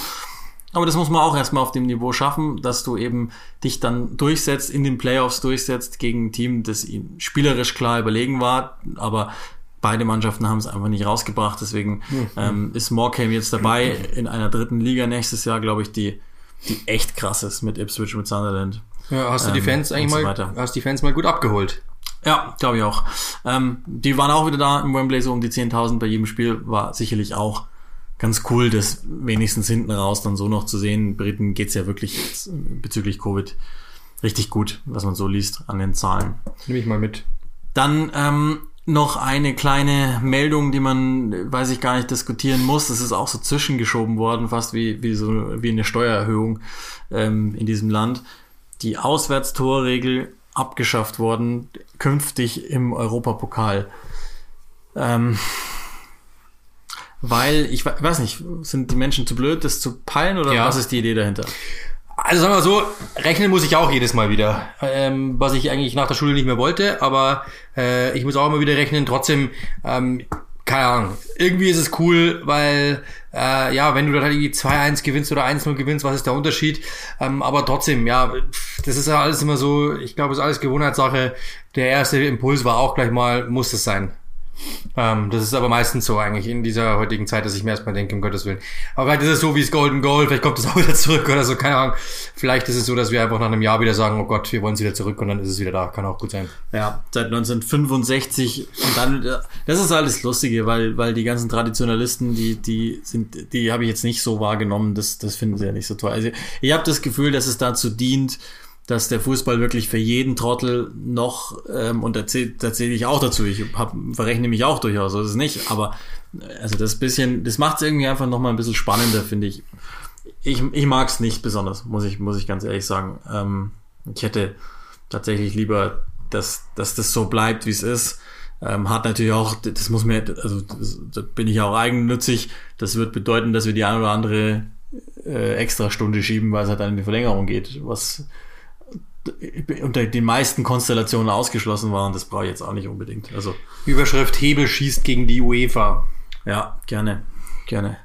Aber das muss man auch erstmal auf dem Niveau schaffen, dass du eben dich dann durchsetzt, in den Playoffs durchsetzt gegen ein Team, das ihnen spielerisch klar überlegen war, aber beide Mannschaften haben es einfach nicht rausgebracht. Deswegen mhm. ähm, ist Morecambe jetzt dabei in einer dritten Liga nächstes Jahr, glaube ich, die, die echt krass ist mit Ipswich, mit Sunderland. Ja, hast du die ähm, Fans eigentlich so mal, hast die Fans mal gut abgeholt? Ja, glaube ich auch. Ähm, die waren auch wieder da im Wembley, so um die 10.000 bei jedem Spiel, war sicherlich auch ganz cool, das wenigstens hinten raus dann so noch zu sehen. Briten geht's ja wirklich bezüglich Covid richtig gut, was man so liest an den Zahlen. Nehme ich mal mit. Dann ähm, noch eine kleine Meldung, die man, weiß ich gar nicht, diskutieren muss. Das ist auch so zwischengeschoben worden, fast wie, wie so wie eine Steuererhöhung ähm, in diesem Land. Die Auswärtstorregel abgeschafft worden, künftig im Europapokal. Ähm, weil, ich weiß nicht, sind die Menschen zu blöd, das zu peilen oder ja. was ist die Idee dahinter? Also sagen wir so, rechnen muss ich auch jedes Mal wieder, ähm, was ich eigentlich nach der Schule nicht mehr wollte, aber äh, ich muss auch immer wieder rechnen. Trotzdem, ähm, keine Ahnung, irgendwie ist es cool, weil äh, ja, wenn du dann halt irgendwie 2-1 gewinnst oder 1-0 gewinnst, was ist der Unterschied? Ähm, aber trotzdem, ja, das ist ja alles immer so, ich glaube, es ist alles Gewohnheitssache. Der erste Impuls war auch gleich mal, muss es sein. Ähm, das ist aber meistens so eigentlich in dieser heutigen Zeit, dass ich mir erstmal denke, um Gottes Willen. Aber vielleicht ist es so wie das Golden Goal, vielleicht kommt es auch wieder zurück oder so, keine Ahnung. Vielleicht ist es so, dass wir einfach nach einem Jahr wieder sagen, oh Gott, wir wollen es wieder zurück und dann ist es wieder da. Kann auch gut sein. Ja, seit 1965 und dann, das ist alles Lustige, weil, weil die ganzen Traditionalisten, die, die sind, die habe ich jetzt nicht so wahrgenommen, das, das finden sie ja nicht so toll. Also ich habe das Gefühl, dass es dazu dient, dass der Fußball wirklich für jeden Trottel noch, ähm, und da zähle zähl ich auch dazu, ich hab, verrechne mich auch durchaus, so ist nicht, aber also das bisschen, das macht es irgendwie einfach nochmal ein bisschen spannender, finde ich. Ich, ich mag es nicht besonders, muss ich, muss ich ganz ehrlich sagen. Ähm, ich hätte tatsächlich lieber, dass, dass das so bleibt, wie es ist. Ähm, hat natürlich auch, das muss mir, also da bin ich auch eigennützig. Das wird bedeuten, dass wir die eine oder andere äh, Extrastunde schieben, weil es halt dann in die Verlängerung geht, was unter den meisten Konstellationen ausgeschlossen waren. Das brauche ich jetzt auch nicht unbedingt. Also Überschrift Hebel schießt gegen die UEFA. Ja, gerne, gerne.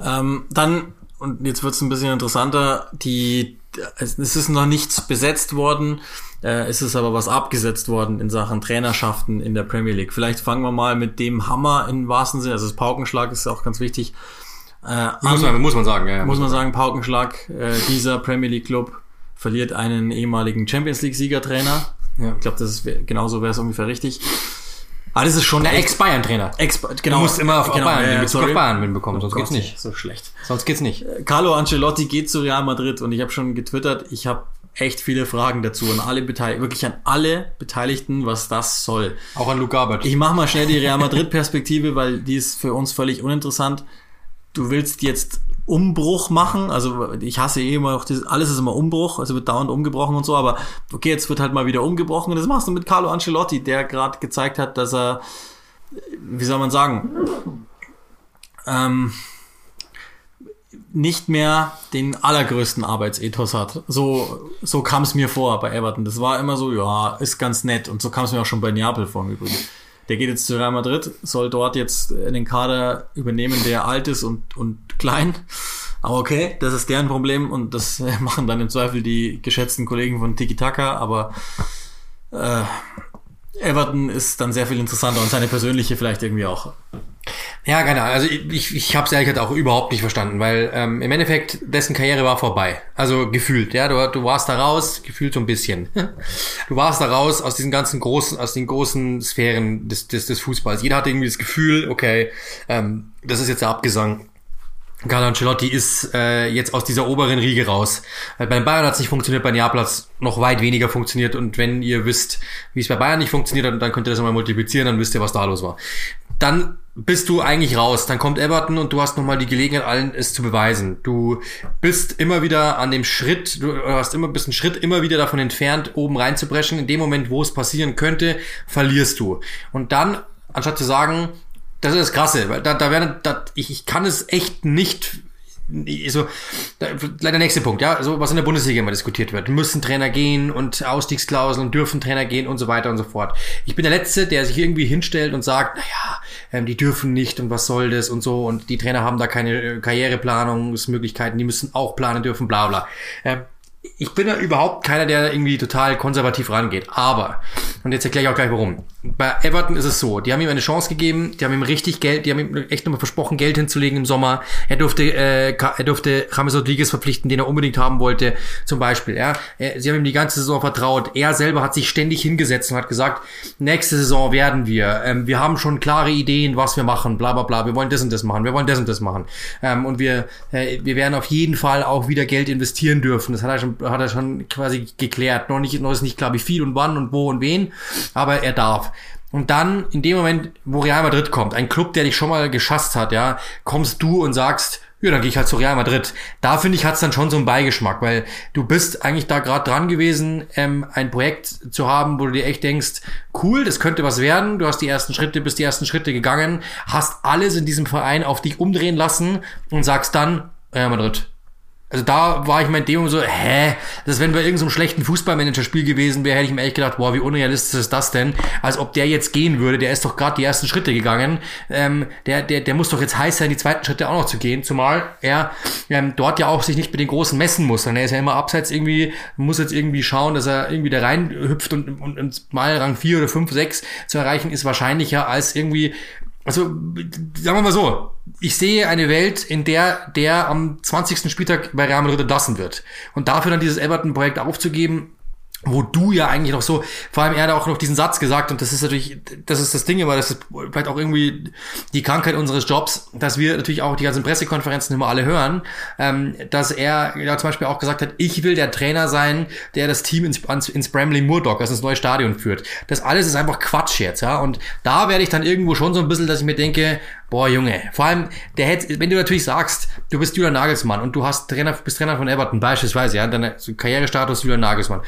Ähm, dann und jetzt wird es ein bisschen interessanter. Die es ist noch nichts besetzt worden. Äh, es ist aber was abgesetzt worden in Sachen Trainerschaften in der Premier League. Vielleicht fangen wir mal mit dem Hammer im wahrsten Sinne. Also das Paukenschlag ist auch ganz wichtig. Äh, muss, man, muss man sagen, ja. Muss man sagen, Paukenschlag, äh, dieser Premier League Club verliert einen ehemaligen Champions League Siegertrainer. Ja. Ich glaube, das ist genauso wäre es ungefähr richtig. Aber das ist schon der Ex-Bayern-Trainer. Ex genau. Du musst immer auf genau, Bayern, ja, Bezug auf Bayern mitbekommen, sonst oh geht's nicht. So schlecht. Sonst geht's nicht. Äh, Carlo Ancelotti geht zu Real Madrid und ich habe schon getwittert, ich habe echt viele Fragen dazu an alle Beteiligten, wirklich an alle Beteiligten, was das soll. Auch an Luke Garbert. Ich mache mal schnell die Real Madrid Perspektive, weil die ist für uns völlig uninteressant. Du willst jetzt Umbruch machen. Also ich hasse eh immer noch, das, alles ist immer Umbruch, also wird dauernd umgebrochen und so, aber okay, jetzt wird halt mal wieder umgebrochen und das machst du mit Carlo Ancelotti, der gerade gezeigt hat, dass er, wie soll man sagen, ähm, nicht mehr den allergrößten Arbeitsethos hat. So, so kam es mir vor bei Everton. Das war immer so, ja, ist ganz nett. Und so kam es mir auch schon bei Neapel vor im Übrigen. Der geht jetzt zu Real Madrid, soll dort jetzt den Kader übernehmen, der alt ist und, und klein. Aber okay, das ist deren Problem und das machen dann im Zweifel die geschätzten Kollegen von Tiki Taka, aber äh, Everton ist dann sehr viel interessanter und seine persönliche vielleicht irgendwie auch. Ja, genau. Also ich, ich, habe es ehrlich gesagt auch überhaupt nicht verstanden, weil ähm, im Endeffekt dessen Karriere war vorbei. Also gefühlt, ja, du, du warst da raus, gefühlt so ein bisschen. Du warst da raus aus diesen ganzen großen, aus den großen Sphären des, des, des Fußballs. Jeder hatte irgendwie das Gefühl, okay, ähm, das ist jetzt der Abgesang. Carlo Ancelotti ist äh, jetzt aus dieser oberen Riege raus. Weil bei Bayern hat es nicht funktioniert, bei Neapel hat noch weit weniger funktioniert. Und wenn ihr wisst, wie es bei Bayern nicht funktioniert hat, dann könnt ihr das mal multiplizieren, dann wisst ihr, was da los war. Dann bist du eigentlich raus. Dann kommt Everton und du hast nochmal die Gelegenheit, allen es zu beweisen. Du bist immer wieder an dem Schritt, du hast immer bist einen Schritt immer wieder davon entfernt, oben reinzubrechen. In dem Moment, wo es passieren könnte, verlierst du. Und dann, anstatt zu sagen, das ist das Krasse, weil da, da werden, da, ich, ich kann es echt nicht so, da, leider nächste Punkt, ja, so was in der Bundesliga immer diskutiert wird. Müssen Trainer gehen und Ausstiegsklauseln dürfen Trainer gehen und so weiter und so fort. Ich bin der Letzte, der sich irgendwie hinstellt und sagt, naja, ähm, die dürfen nicht und was soll das und so und die Trainer haben da keine äh, Karriereplanungsmöglichkeiten, die müssen auch planen dürfen, bla bla. Ähm, ich bin ja überhaupt keiner, der irgendwie total konservativ rangeht. Aber, und jetzt erkläre ich auch gleich warum. Bei Everton ist es so, die haben ihm eine Chance gegeben, die haben ihm richtig Geld, die haben ihm echt nochmal versprochen, Geld hinzulegen im Sommer. Er durfte, äh, er durfte James Rodriguez verpflichten, den er unbedingt haben wollte, zum Beispiel. Ja. Sie haben ihm die ganze Saison vertraut. Er selber hat sich ständig hingesetzt und hat gesagt, nächste Saison werden wir. Ähm, wir haben schon klare Ideen, was wir machen, bla bla bla. Wir wollen das und das machen, wir wollen das und das machen. Ähm, und wir, äh, wir werden auf jeden Fall auch wieder Geld investieren dürfen. Das hat er schon hat er schon quasi geklärt. Noch nicht, noch ist nicht klar, wie viel und wann und wo und wen, aber er darf. Und dann, in dem Moment, wo Real Madrid kommt, ein Club, der dich schon mal geschasst hat, ja, kommst du und sagst, ja, dann gehe ich halt zu Real Madrid. Da finde ich, hat's dann schon so einen Beigeschmack, weil du bist eigentlich da gerade dran gewesen, ähm, ein Projekt zu haben, wo du dir echt denkst, cool, das könnte was werden. Du hast die ersten Schritte, bist die ersten Schritte gegangen, hast alles in diesem Verein auf dich umdrehen lassen und sagst dann, Real Madrid, also da war ich mein Demo so, hä? Das wenn bei irgendeinem so schlechten Fußballmanager-Spiel gewesen wäre, hätte ich mir echt gedacht, boah, wie unrealistisch ist das denn? Als ob der jetzt gehen würde, der ist doch gerade die ersten Schritte gegangen. Ähm, der, der, der muss doch jetzt heiß sein, die zweiten Schritte auch noch zu gehen, zumal er ähm, dort ja auch sich nicht mit den Großen messen muss. Sondern er ist ja immer abseits irgendwie, muss jetzt irgendwie schauen, dass er irgendwie da rein hüpft und, und, und mal Rang 4 oder 5, 6 zu erreichen, ist wahrscheinlicher als irgendwie also sagen wir mal so, ich sehe eine Welt, in der der am 20. Spieltag bei Real Madrid entlassen wird. Und dafür dann dieses Everton-Projekt aufzugeben, wo du ja eigentlich noch so, vor allem er hat auch noch diesen Satz gesagt und das ist natürlich, das ist das Ding, aber das ist vielleicht auch irgendwie die Krankheit unseres Jobs, dass wir natürlich auch die ganzen Pressekonferenzen immer alle hören, ähm, dass er ja zum Beispiel auch gesagt hat, ich will der Trainer sein, der das Team ins, ins Bramley Moordock, also ins neue Stadion führt. Das alles ist einfach Quatsch jetzt, ja, und da werde ich dann irgendwo schon so ein bisschen, dass ich mir denke, Boah, Junge. Vor allem, der hätte, wenn du natürlich sagst, du bist Julian Nagelsmann und du hast Trainer, bist Trainer von Everton, beispielsweise, ja, deine Karrierestatus Julian Nagelsmann.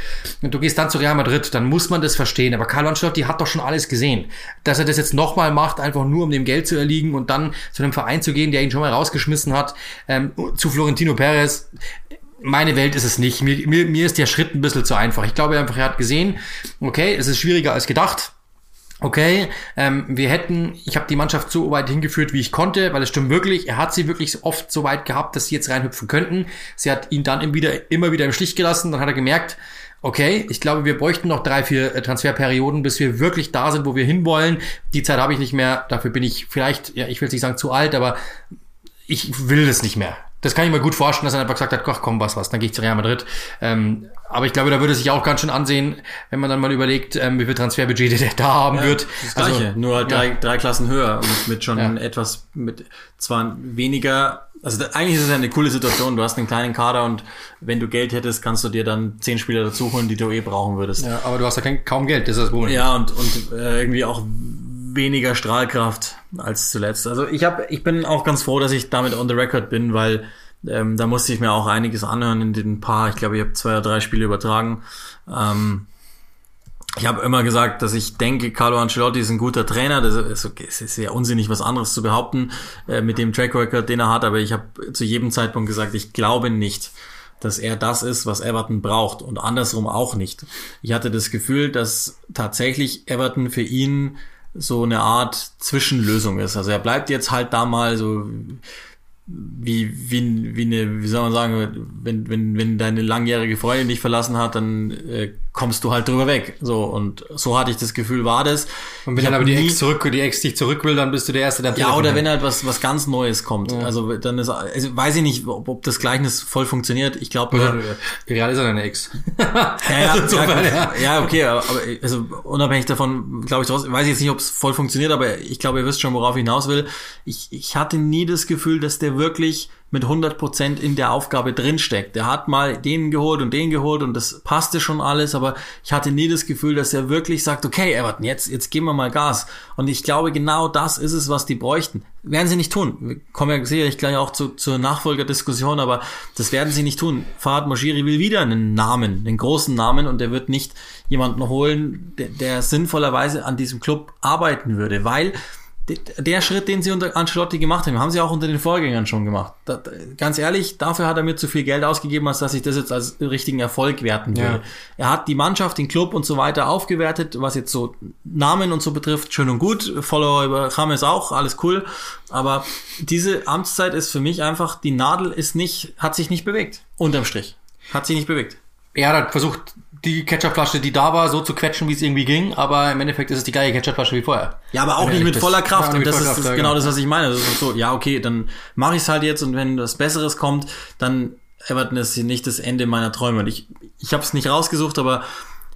Und du gehst dann zu Real Madrid, dann muss man das verstehen. Aber Carlo Ancelotti hat doch schon alles gesehen. Dass er das jetzt nochmal macht, einfach nur um dem Geld zu erliegen und dann zu einem Verein zu gehen, der ihn schon mal rausgeschmissen hat, ähm, zu Florentino Perez meine Welt ist es nicht. Mir, mir, mir ist der Schritt ein bisschen zu einfach. Ich glaube einfach, er hat gesehen, okay, es ist schwieriger als gedacht okay, ähm, wir hätten, ich habe die Mannschaft so weit hingeführt, wie ich konnte, weil es stimmt wirklich, er hat sie wirklich oft so weit gehabt, dass sie jetzt reinhüpfen könnten. Sie hat ihn dann immer wieder, immer wieder im Stich gelassen, dann hat er gemerkt, okay, ich glaube, wir bräuchten noch drei, vier äh, Transferperioden, bis wir wirklich da sind, wo wir hinwollen. Die Zeit habe ich nicht mehr, dafür bin ich vielleicht, ja, ich will nicht sagen zu alt, aber ich will das nicht mehr. Das kann ich mir gut vorstellen, dass er einfach gesagt hat, ach komm, was, was, dann gehe ich zu Real Madrid. Ähm, aber ich glaube, da würde sich auch ganz schön ansehen, wenn man dann mal überlegt, ähm, wie viel Transferbudget der da haben ja, wird. Das also, gleiche, nur halt drei, drei Klassen höher und mit schon ja. etwas, mit zwar weniger, also eigentlich ist es ja eine coole Situation, du hast einen kleinen Kader und wenn du Geld hättest, kannst du dir dann zehn Spieler dazu holen, die du eh brauchen würdest. Ja, aber du hast ja kein, kaum Geld, das ist das Problem. Ja, und, und äh, irgendwie auch weniger Strahlkraft als zuletzt. Also ich habe, ich bin auch ganz froh, dass ich damit on the record bin, weil ähm, da musste ich mir auch einiges anhören in den paar, ich glaube, ich habe zwei oder drei Spiele übertragen. Ähm, ich habe immer gesagt, dass ich denke, Carlo Ancelotti ist ein guter Trainer. Das ist, okay, es ist sehr unsinnig, was anderes zu behaupten äh, mit dem Track Record, den er hat. Aber ich habe zu jedem Zeitpunkt gesagt, ich glaube nicht, dass er das ist, was Everton braucht und andersrum auch nicht. Ich hatte das Gefühl, dass tatsächlich Everton für ihn so eine Art Zwischenlösung ist. Also er bleibt jetzt halt da mal so wie, wie, wie eine, wie soll man sagen, wenn, wenn, wenn deine langjährige Freundin dich verlassen hat, dann äh, kommst du halt drüber weg. So, und so hatte ich das Gefühl, war das. Und wenn dann aber die Ex zurück, die Ex dich zurück will, dann bist du der Erste, der Ja, oder wenn halt was, was ganz Neues kommt. Ja. Also dann ist, also weiß ich nicht, ob, ob das Gleichnis voll funktioniert. Ich glaube. Äh, real ist er deine Ex. ja, ja, also ja, ja, okay, aber also unabhängig davon, glaube ich, weiß ich jetzt nicht, ob es voll funktioniert, aber ich glaube, ihr wisst schon, worauf ich hinaus will. Ich, ich hatte nie das Gefühl, dass der wirklich mit 100% in der Aufgabe drinsteckt. Der hat mal den geholt und den geholt und das passte schon alles, aber ich hatte nie das Gefühl, dass er wirklich sagt, okay, Everton, jetzt, jetzt geben wir mal Gas. Und ich glaube, genau das ist es, was die bräuchten. Werden sie nicht tun. Wir kommen ja sicherlich gleich auch zu, zur Nachfolgerdiskussion, aber das werden sie nicht tun. Fahad Moshiri will wieder einen Namen, einen großen Namen und er wird nicht jemanden holen, der, der sinnvollerweise an diesem Club arbeiten würde, weil der Schritt, den sie unter Ancelotti gemacht haben, haben sie auch unter den Vorgängern schon gemacht. Da, ganz ehrlich, dafür hat er mir zu viel Geld ausgegeben, als dass ich das jetzt als richtigen Erfolg werten würde. Ja. Er hat die Mannschaft, den Club und so weiter aufgewertet, was jetzt so Namen und so betrifft, schön und gut. Follower über James auch, alles cool. Aber diese Amtszeit ist für mich einfach, die Nadel ist nicht, hat sich nicht bewegt. Unterm Strich. Hat sich nicht bewegt. Er hat versucht, die Ketchupflasche, die da war, so zu quetschen, wie es irgendwie ging, aber im Endeffekt ist es die gleiche Ketchupflasche wie vorher. Ja, aber auch nicht mit voller Kraft. und das ist, das ist genau das, was ich meine. Das ist so, ja, okay, dann mache ich es halt jetzt und wenn was Besseres kommt, dann Everton ist nicht das Ende meiner Träume. Und ich, ich habe es nicht rausgesucht, aber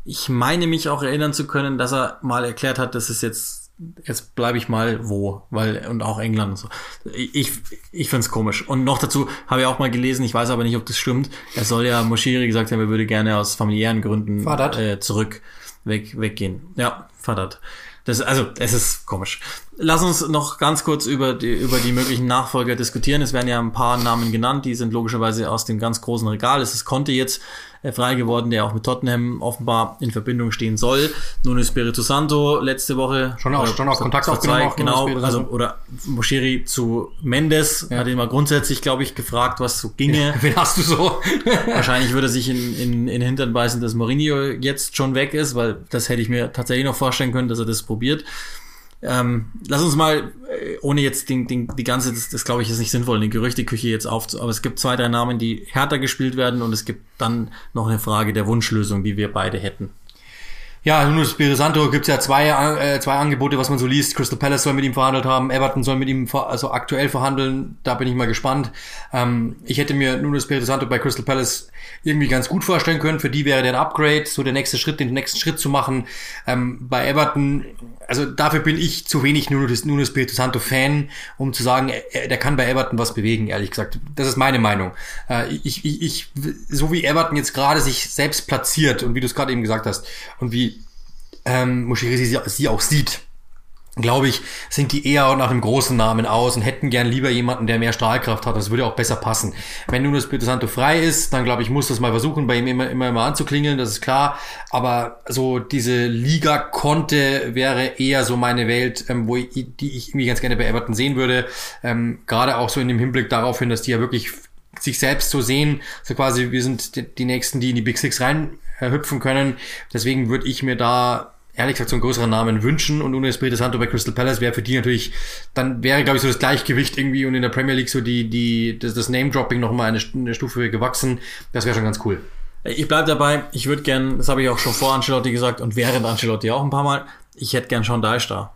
ich meine mich auch erinnern zu können, dass er mal erklärt hat, dass es jetzt jetzt bleibe ich mal wo, weil und auch England und so. Ich ich find's komisch. Und noch dazu habe ich auch mal gelesen, ich weiß aber nicht, ob das stimmt. Er soll ja Moschiri gesagt haben, er würde gerne aus familiären Gründen äh, zurück weg weggehen. Ja, Vadat. Das, also, es ist komisch. Lass uns noch ganz kurz über die, über die möglichen Nachfolger diskutieren. Es werden ja ein paar Namen genannt, die sind logischerweise aus dem ganz großen Regal. Es ist Conte jetzt äh, frei geworden, der auch mit Tottenham offenbar in Verbindung stehen soll. Nun ist Spirito Santo letzte Woche schon auch, schon auch Kontakt aufgenommen. Genau, also, oder Moscheri zu Mendes, ja. hat ihn mal grundsätzlich, glaube ich, gefragt, was so ginge. Wen hast du so? Wahrscheinlich würde er sich in, in, in Hintern beißen, dass Mourinho jetzt schon weg ist, weil das hätte ich mir tatsächlich noch vorstellen können, dass er das probiert. Ähm, lass uns mal, äh, ohne jetzt den, den, die ganze, das, das glaube ich ist nicht sinnvoll, die Gerüchteküche jetzt auf, aber es gibt zwei, drei Namen, die härter gespielt werden und es gibt dann noch eine Frage der Wunschlösung, die wir beide hätten. Ja, Nuno Espirito Santo gibt's ja zwei, äh, zwei Angebote, was man so liest. Crystal Palace soll mit ihm verhandelt haben, Everton soll mit ihm also aktuell verhandeln. Da bin ich mal gespannt. Ähm, ich hätte mir Nuno Espirito Santo bei Crystal Palace irgendwie ganz gut vorstellen können. Für die wäre der Upgrade, so der nächste Schritt, den nächsten Schritt zu machen. Ähm, bei Everton, also dafür bin ich zu wenig Nuno, Nuno Espirito Santo Fan, um zu sagen, er, der kann bei Everton was bewegen, ehrlich gesagt. Das ist meine Meinung. Äh, ich, ich, ich, so wie Everton jetzt gerade sich selbst platziert und wie du es gerade eben gesagt hast und wie ähm, Moshiri sie, sie auch sieht, glaube ich, sind die eher nach einem großen Namen aus und hätten gern lieber jemanden, der mehr Strahlkraft hat. Das würde auch besser passen. Wenn nun das Santo frei ist, dann glaube ich, muss das mal versuchen, bei ihm immer, immer, immer anzuklingeln, das ist klar. Aber so diese Liga-Konte wäre eher so meine Welt, ähm, wo ich, die ich irgendwie ganz gerne bei Everton sehen würde. Ähm, Gerade auch so in dem Hinblick darauf hin, dass die ja wirklich sich selbst so sehen, so quasi, wir sind die, die Nächsten, die in die Big Six rein äh, hüpfen können. Deswegen würde ich mir da ehrlich gesagt so einen größeren Namen wünschen und Nuno Espirito Santo bei Crystal Palace wäre für die natürlich, dann wäre glaube ich so das Gleichgewicht irgendwie und in der Premier League so die, die, das, das Name-Dropping nochmal eine, eine Stufe gewachsen. Das wäre schon ganz cool. Ich bleib dabei, ich würde gern, das habe ich auch schon vor Ancelotti gesagt und während Ancelotti auch ein paar Mal, ich hätte gern Sean Dyche da.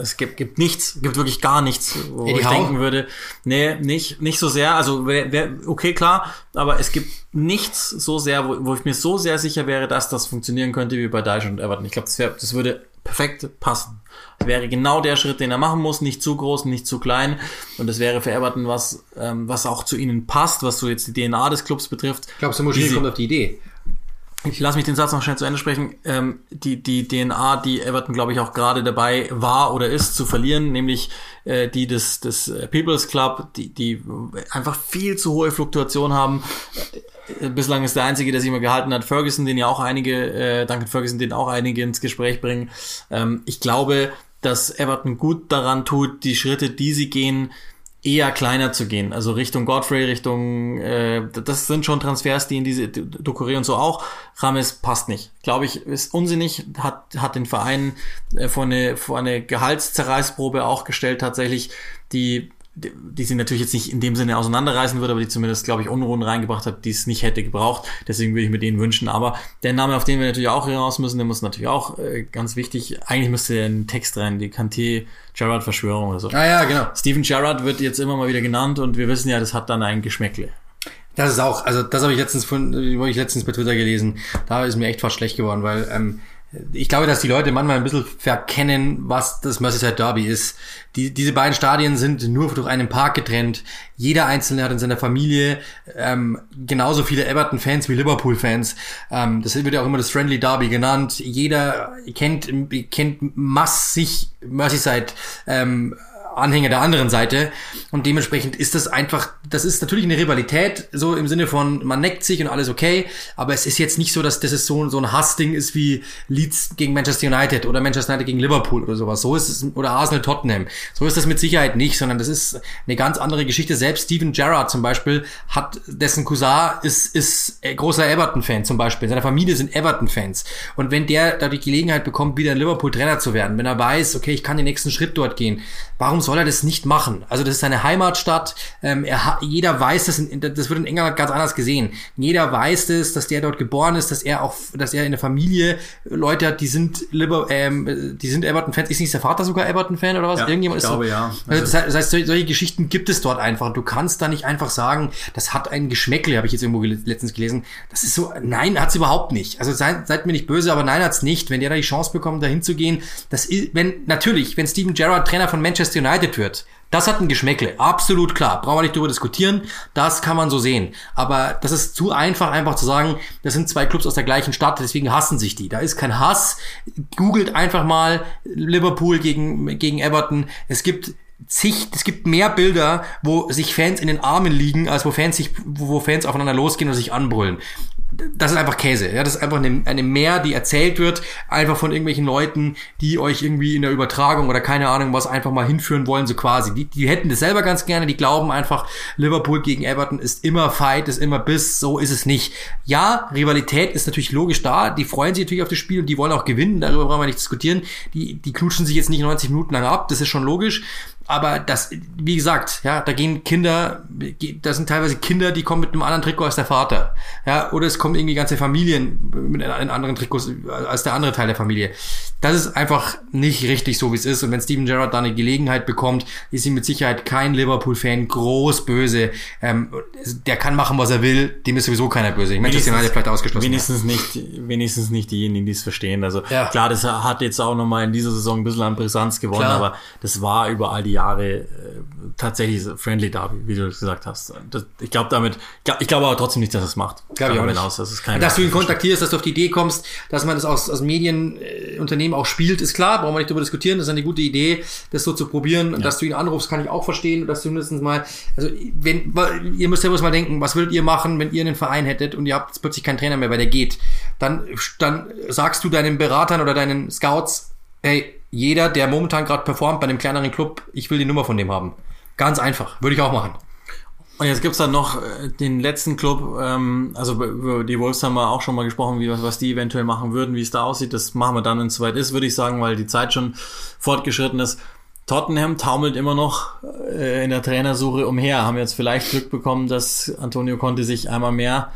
Es gibt, gibt nichts, gibt wirklich gar nichts, wo Eddie ich Howe? denken würde, nee, nicht, nicht so sehr, also wär, wär, okay, klar, aber es gibt nichts so sehr, wo, wo ich mir so sehr sicher wäre, dass das funktionieren könnte wie bei Dyche und Everton. Ich glaube, das, wär, das würde perfekt passen. Das wäre genau der Schritt, den er machen muss, nicht zu groß, nicht zu klein. Und das wäre für Everton was, ähm, was auch zu ihnen passt, was so jetzt die DNA des Clubs betrifft. Glaubst du, Moschini kommt auf die Idee? Ich lasse mich den Satz noch schnell zu Ende sprechen, ähm, die, die DNA, die Everton, glaube ich, auch gerade dabei war oder ist zu verlieren, nämlich äh, die des, des People's Club, die, die einfach viel zu hohe Fluktuation haben. Äh, bislang ist der einzige, der sich immer gehalten hat, Ferguson, den ja auch einige, äh, Duncan Ferguson, den auch einige ins Gespräch bringen. Ähm, ich glaube, dass Everton gut daran tut, die Schritte, die sie gehen, eher kleiner zu gehen. Also Richtung Godfrey, Richtung, äh, das sind schon Transfers, die in diese Dokure und so auch. Rames passt nicht. Glaube ich, ist unsinnig, hat, hat den Verein äh, vor eine, vor eine Gehaltszerreißprobe auch gestellt, tatsächlich, die die, sie natürlich jetzt nicht in dem Sinne auseinanderreißen würde, aber die zumindest, glaube ich, Unruhen reingebracht hat, die es nicht hätte gebraucht. Deswegen würde ich mir den wünschen. Aber der Name, auf den wir natürlich auch hinaus müssen, der muss natürlich auch äh, ganz wichtig. Eigentlich müsste ein Text rein, die Kanté Gerard Verschwörung oder so. Ah ja, genau. Steven Gerrard wird jetzt immer mal wieder genannt und wir wissen ja, das hat dann ein Geschmäckle. Das ist auch, also das habe ich letztens von, habe ich letztens bei Twitter gelesen. Da ist mir echt fast schlecht geworden, weil ähm, ich glaube, dass die Leute manchmal ein bisschen verkennen, was das Merseyside Derby ist. Die, diese beiden Stadien sind nur durch einen Park getrennt. Jeder Einzelne hat in seiner Familie ähm, genauso viele Everton-Fans wie Liverpool-Fans. Ähm, das wird ja auch immer das Friendly Derby genannt. Jeder kennt, kennt massig Merseyside ähm, Anhänger der anderen Seite. Und dementsprechend ist das einfach, das ist natürlich eine Rivalität, so im Sinne von, man neckt sich und alles okay, aber es ist jetzt nicht so, dass das so, so ein Hassding ist wie Leeds gegen Manchester United oder Manchester United gegen Liverpool oder sowas. So ist es, oder Arsenal Tottenham. So ist das mit Sicherheit nicht, sondern das ist eine ganz andere Geschichte. Selbst Steven Gerrard zum Beispiel hat, dessen Cousin ist, ist großer Everton-Fan zum Beispiel. Seine Familie sind Everton-Fans. Und wenn der da die Gelegenheit bekommt, wieder Liverpool-Trainer zu werden, wenn er weiß, okay, ich kann den nächsten Schritt dort gehen, warum soll er das nicht machen? Also das ist seine Heimatstadt. Ähm, er jeder weiß das, in, das wird in England ganz anders gesehen. Jeder weiß das, dass der dort geboren ist, dass er auch, dass er in der Familie Leute hat, die sind Liber, ähm, die sind Everton-Fans. Ist nicht der Vater sogar Everton-Fan oder was? Ja, Irgendjemand ich ist glaube, so, ja. Also das heißt, das heißt, solche Geschichten gibt es dort einfach. Du kannst da nicht einfach sagen, das hat ein Geschmäckle, habe ich jetzt irgendwo gel letztens gelesen. Das ist so, nein, hat's überhaupt nicht. Also seid, seid mir nicht böse, aber nein, hat's nicht. Wenn der da die Chance bekommt, da hinzugehen, das ist, wenn, natürlich, wenn Steven Gerrard Trainer von Manchester United wird, das hat ein Geschmäckle, absolut klar. Brauchen wir nicht drüber diskutieren. Das kann man so sehen. Aber das ist zu einfach, einfach zu sagen, das sind zwei Clubs aus der gleichen Stadt, deswegen hassen sich die. Da ist kein Hass. Googelt einfach mal Liverpool gegen, gegen Everton. Es gibt zig, es gibt mehr Bilder, wo sich Fans in den Armen liegen, als wo Fans sich, wo Fans aufeinander losgehen und sich anbrüllen das ist einfach Käse. Ja, das ist einfach eine, eine Mehr, die erzählt wird, einfach von irgendwelchen Leuten, die euch irgendwie in der Übertragung oder keine Ahnung was einfach mal hinführen wollen, so quasi. Die, die hätten das selber ganz gerne, die glauben einfach, Liverpool gegen Everton ist immer Fight, ist immer Biss, so ist es nicht. Ja, Rivalität ist natürlich logisch da, die freuen sich natürlich auf das Spiel und die wollen auch gewinnen, darüber brauchen wir nicht diskutieren. Die, die knutschen sich jetzt nicht 90 Minuten lang ab, das ist schon logisch aber das, wie gesagt, ja, da gehen Kinder, da sind teilweise Kinder, die kommen mit einem anderen Trikot als der Vater. Ja, oder es kommen irgendwie ganze Familien mit einem anderen Trikots als der andere Teil der Familie. Das ist einfach nicht richtig so, wie es ist. Und wenn Steven Gerrard da eine Gelegenheit bekommt, ist ihm mit Sicherheit kein Liverpool-Fan groß böse. Ähm, der kann machen, was er will. Dem ist sowieso keiner böse. Ich Manchester United vielleicht ausgeschlossen. Wenigstens nicht, wenigstens nicht diejenigen, die es verstehen. Also ja. klar, das hat jetzt auch nochmal in dieser Saison ein bisschen an Brisanz gewonnen, klar. aber das war über all die Jahre äh, tatsächlich Friendly Derby, wie du gesagt hast. Das, ich glaube damit, ich glaube glaub aber trotzdem nicht, dass es macht. Glaube ich auch nicht. Aus, dass, es dass du ihn kontaktierst, dass du auf die Idee kommst, dass man das aus, aus Medienunternehmen auch spielt, ist klar, brauchen wir nicht darüber diskutieren, das ist eine gute Idee, das so zu probieren. Und ja. dass du ihn anrufst, kann ich auch verstehen, dass du mindestens mal, also wenn, ihr müsst ja bloß mal denken, was würdet ihr machen, wenn ihr einen Verein hättet und ihr habt plötzlich keinen Trainer mehr, weil der geht. Dann, dann sagst du deinen Beratern oder deinen Scouts, hey, jeder, der momentan gerade performt bei einem kleineren Club, ich will die Nummer von dem haben. Ganz einfach. Würde ich auch machen. Und jetzt gibt's dann noch äh, den letzten Club, ähm, also über die Wolves haben wir auch schon mal gesprochen, wie, was die eventuell machen würden, wie es da aussieht. Das machen wir dann, wenn es soweit ist, würde ich sagen, weil die Zeit schon fortgeschritten ist. Tottenham taumelt immer noch äh, in der Trainersuche umher. Haben jetzt vielleicht Glück bekommen, dass Antonio Conte sich einmal mehr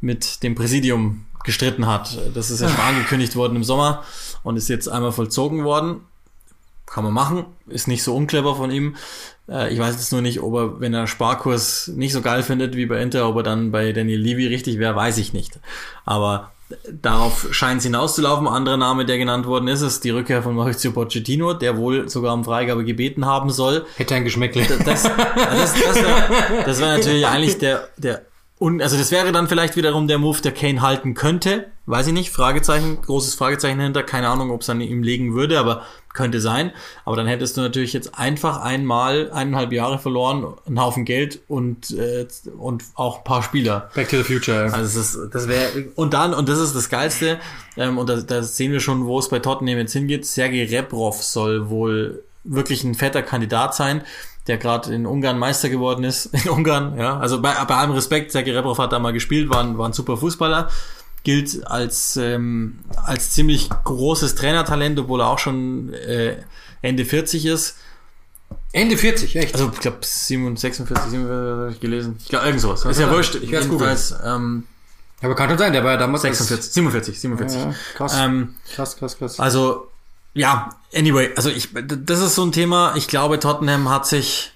mit dem Präsidium gestritten hat. Das ist ja schon angekündigt worden im Sommer und ist jetzt einmal vollzogen worden. Kann man machen, ist nicht so unclever von ihm. Äh, ich weiß jetzt nur nicht, ob er, wenn er Sparkurs nicht so geil findet wie bei Inter, ob er dann bei Daniel Levy richtig wäre, weiß ich nicht. Aber darauf scheint es hinauszulaufen. Anderer Name, der genannt worden ist, ist die Rückkehr von Maurizio Pochettino, der wohl sogar um Freigabe gebeten haben soll. Hätte ein Geschmäckle. Das, das, das wäre wär natürlich eigentlich der, der also das wäre dann vielleicht wiederum der Move, der Kane halten könnte. Weiß ich nicht. Fragezeichen, großes Fragezeichen hinter. Keine Ahnung, ob es an ihm legen würde, aber könnte sein. Aber dann hättest du natürlich jetzt einfach einmal eineinhalb Jahre verloren, einen Haufen Geld und äh, und auch ein paar Spieler. Back to the future. Also das ist, das wäre und dann und das ist das geilste ähm, und da, da sehen wir schon, wo es bei Tottenham jetzt hingeht. Sergei Rebrov soll wohl wirklich ein fetter Kandidat sein der gerade in Ungarn Meister geworden ist. In Ungarn, ja. Also bei, bei allem Respekt, Sergei Rebrov hat da mal gespielt, war ein, war ein super Fußballer. Gilt als, ähm, als ziemlich großes Trainertalent, obwohl er auch schon äh, Ende 40 ist. Ende 40, echt. Also ich glaube 46, 47 habe ich gelesen. Ich glaube irgend sowas. Ist ja sein. wurscht. Ich werd's Jedenfalls, ähm, Aber kann schon sein, der war ja damals 46, 47, 47. Ja, krass. Ähm, krass, krass, krass. Also, ja, anyway, also ich, das ist so ein Thema, ich glaube, Tottenham hat sich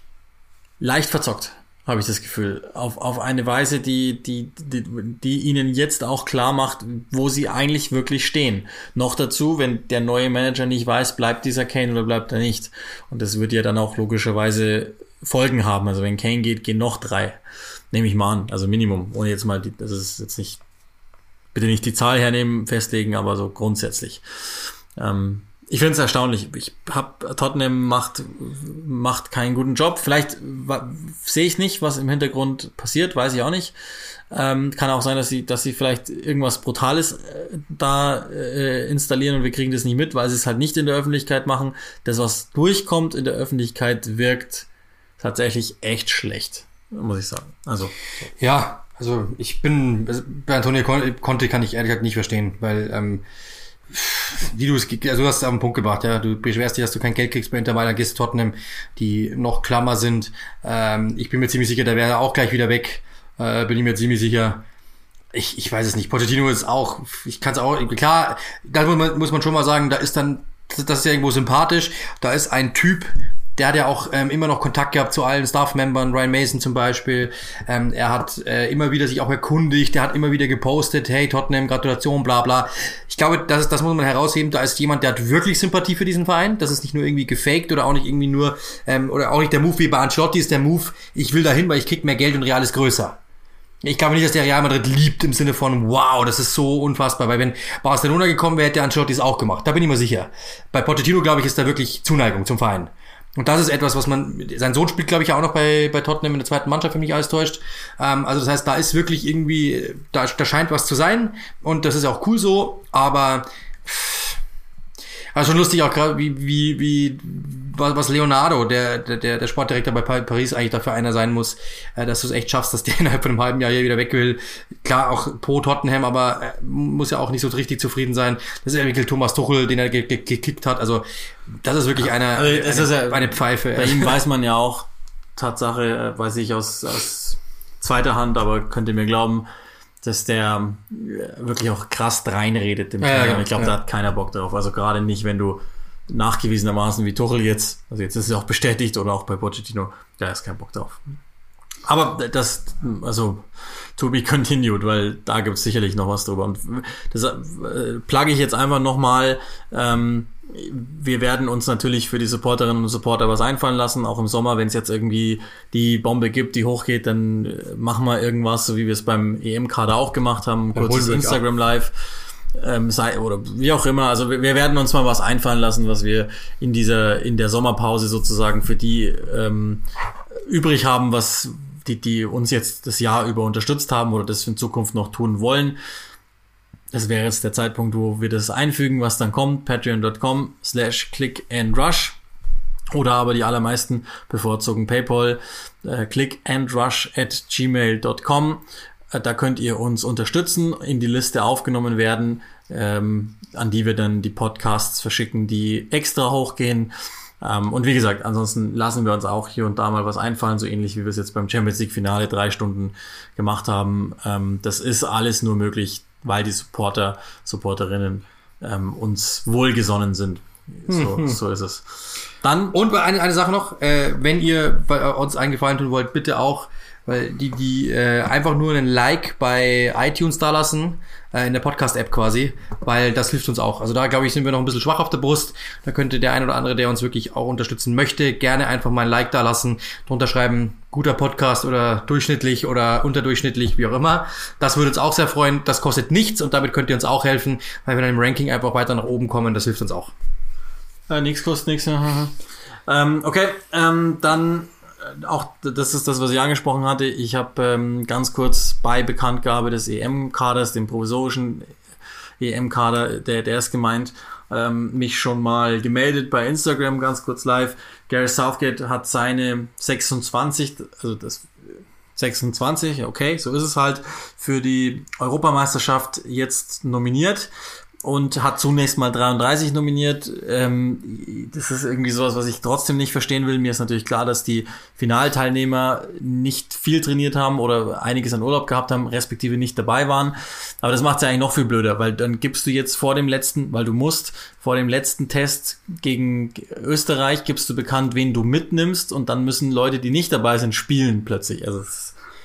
leicht verzockt, habe ich das Gefühl. Auf, auf eine Weise, die, die, die, die ihnen jetzt auch klar macht, wo sie eigentlich wirklich stehen. Noch dazu, wenn der neue Manager nicht weiß, bleibt dieser Kane oder bleibt er nicht. Und das wird ja dann auch logischerweise Folgen haben. Also wenn Kane geht, gehen noch drei. Nehme ich mal an. Also Minimum. Ohne jetzt mal, die, das ist jetzt nicht, bitte nicht die Zahl hernehmen, festlegen, aber so grundsätzlich. Ähm, ich finde es erstaunlich. Ich hab Tottenham macht macht keinen guten Job. Vielleicht sehe ich nicht, was im Hintergrund passiert, weiß ich auch nicht. Ähm, kann auch sein, dass sie dass sie vielleicht irgendwas Brutales äh, da äh, installieren und wir kriegen das nicht mit, weil sie es halt nicht in der Öffentlichkeit machen. Das, was durchkommt in der Öffentlichkeit, wirkt tatsächlich echt schlecht, muss ich sagen. Also so. Ja, also ich bin also bei Antonio Conte kann ich ehrlich gesagt nicht verstehen, weil ähm, wie du es, also du hast es auf den Punkt gebracht, ja. Du beschwerst dich, dass du kein Geld kriegst bei Inter Mailand, gehst Tottenham, die noch Klammer sind. Ähm, ich bin mir ziemlich sicher, der wäre auch gleich wieder weg. Äh, bin ich mir ziemlich sicher. Ich, ich weiß es nicht. Pochettino ist auch, ich kann es auch, klar, da muss man, muss man schon mal sagen, da ist dann, das ist ja irgendwo sympathisch. Da ist ein Typ, der hat ja auch ähm, immer noch Kontakt gehabt zu allen Staff-Membern, Ryan Mason zum Beispiel. Ähm, er hat äh, immer wieder sich auch erkundigt, der hat immer wieder gepostet, hey Tottenham, Gratulation, bla bla. Ich glaube, das, das muss man herausheben, da ist jemand, der hat wirklich Sympathie für diesen Verein. Das ist nicht nur irgendwie gefaked oder auch nicht irgendwie nur, ähm, oder auch nicht der Move wie bei Ancelotti ist der Move, ich will dahin, weil ich krieg mehr Geld und Real ist größer. Ich glaube nicht, dass der Real Madrid liebt im Sinne von, wow, das ist so unfassbar, weil wenn Barcelona gekommen wäre, hätte Ancelotti es auch gemacht. Da bin ich mir sicher. Bei Pochettino, glaube ich, ist da wirklich Zuneigung zum Verein. Und das ist etwas, was man, sein Sohn spielt, glaube ich, auch noch bei, bei Tottenham in der zweiten Mannschaft, wenn mich alles täuscht. Ähm, also das heißt, da ist wirklich irgendwie, da, da scheint was zu sein und das ist auch cool so, aber also schon lustig auch gerade, wie, wie, wie, was Leonardo, der, der, der Sportdirektor bei Paris eigentlich dafür einer sein muss, äh, dass du es echt schaffst, dass der innerhalb von einem halben Jahr hier wieder weg will. Klar, auch pro Tottenham, aber äh, muss ja auch nicht so richtig zufrieden sein. Das ist ja wirklich Thomas Tuchel, den er gekickt hat. Also, das ist wirklich eine, Also, eine, ist ja- eine Pfeife. Bei ihm weiß man ja auch, Tatsache, äh, weiß ich aus, aus zweiter Hand, aber könnt ihr mir glauben, dass der äh, wirklich auch krass reinredet dem Ja, ja, ich glaube, ja. da hat keiner Bock drauf. Also gerade nicht, wenn du nachgewiesenermaßen wie Tuchel jetzt, also jetzt ist es auch bestätigt oder auch bei Pochettino, da ist kein Bock drauf. Aber das, also, to be continued, weil da gibt es sicherlich noch was drüber. Und das äh, plage ich jetzt einfach nochmal. Ähm, wir werden uns natürlich für die Supporterinnen und Supporter was einfallen lassen, auch im Sommer, wenn es jetzt irgendwie die Bombe gibt, die hochgeht, dann äh, machen wir irgendwas, so wie wir es beim EM-Kader auch gemacht haben, Beim kurzes. Instagram Live. Ähm, sei, oder wie auch immer, also wir, wir werden uns mal was einfallen lassen, was wir in dieser, in der Sommerpause sozusagen für die ähm, übrig haben, was die, die uns jetzt das Jahr über unterstützt haben oder das in Zukunft noch tun wollen. Das wäre jetzt der Zeitpunkt, wo wir das einfügen, was dann kommt. Patreon.com slash click and rush. Oder aber die allermeisten bevorzugen PayPal, äh, click at gmail.com. Äh, Da könnt ihr uns unterstützen, in die Liste aufgenommen werden, ähm, an die wir dann die Podcasts verschicken, die extra hochgehen. Ähm, und wie gesagt, ansonsten lassen wir uns auch hier und da mal was einfallen, so ähnlich wie wir es jetzt beim Champions League Finale drei Stunden gemacht haben. Ähm, das ist alles nur möglich, weil die Supporter, Supporterinnen ähm, uns wohlgesonnen sind. So, so ist es. Dann Und eine, eine Sache noch, äh, wenn ihr bei uns einen Gefallen tun wollt, bitte auch, weil die, die äh, einfach nur einen Like bei iTunes da lassen, äh, in der Podcast-App quasi, weil das hilft uns auch. Also da, glaube ich, sind wir noch ein bisschen schwach auf der Brust. Da könnte der ein oder andere, der uns wirklich auch unterstützen möchte, gerne einfach mal ein Like da lassen, drunter schreiben, guter Podcast oder durchschnittlich oder unterdurchschnittlich, wie auch immer. Das würde uns auch sehr freuen. Das kostet nichts und damit könnt ihr uns auch helfen, weil wir dann im Ranking einfach weiter nach oben kommen. Das hilft uns auch. Äh, nix kostet nix. ähm, okay, ähm, dann auch das ist das, was ich angesprochen hatte. Ich habe ähm, ganz kurz bei Bekanntgabe des EM-Kaders, dem provisorischen EM-Kader, der, der ist gemeint, ähm, mich schon mal gemeldet bei Instagram, ganz kurz live. Gary Southgate hat seine 26, also das 26, okay, so ist es halt, für die Europameisterschaft jetzt nominiert und hat zunächst mal 33 nominiert. Ähm, das ist irgendwie sowas, was ich trotzdem nicht verstehen will. Mir ist natürlich klar, dass die Finalteilnehmer nicht viel trainiert haben oder einiges an Urlaub gehabt haben, respektive nicht dabei waren. Aber das macht es ja eigentlich noch viel blöder, weil dann gibst du jetzt vor dem letzten, weil du musst, vor dem letzten Test gegen Österreich gibst du bekannt, wen du mitnimmst und dann müssen Leute, die nicht dabei sind, spielen plötzlich. Also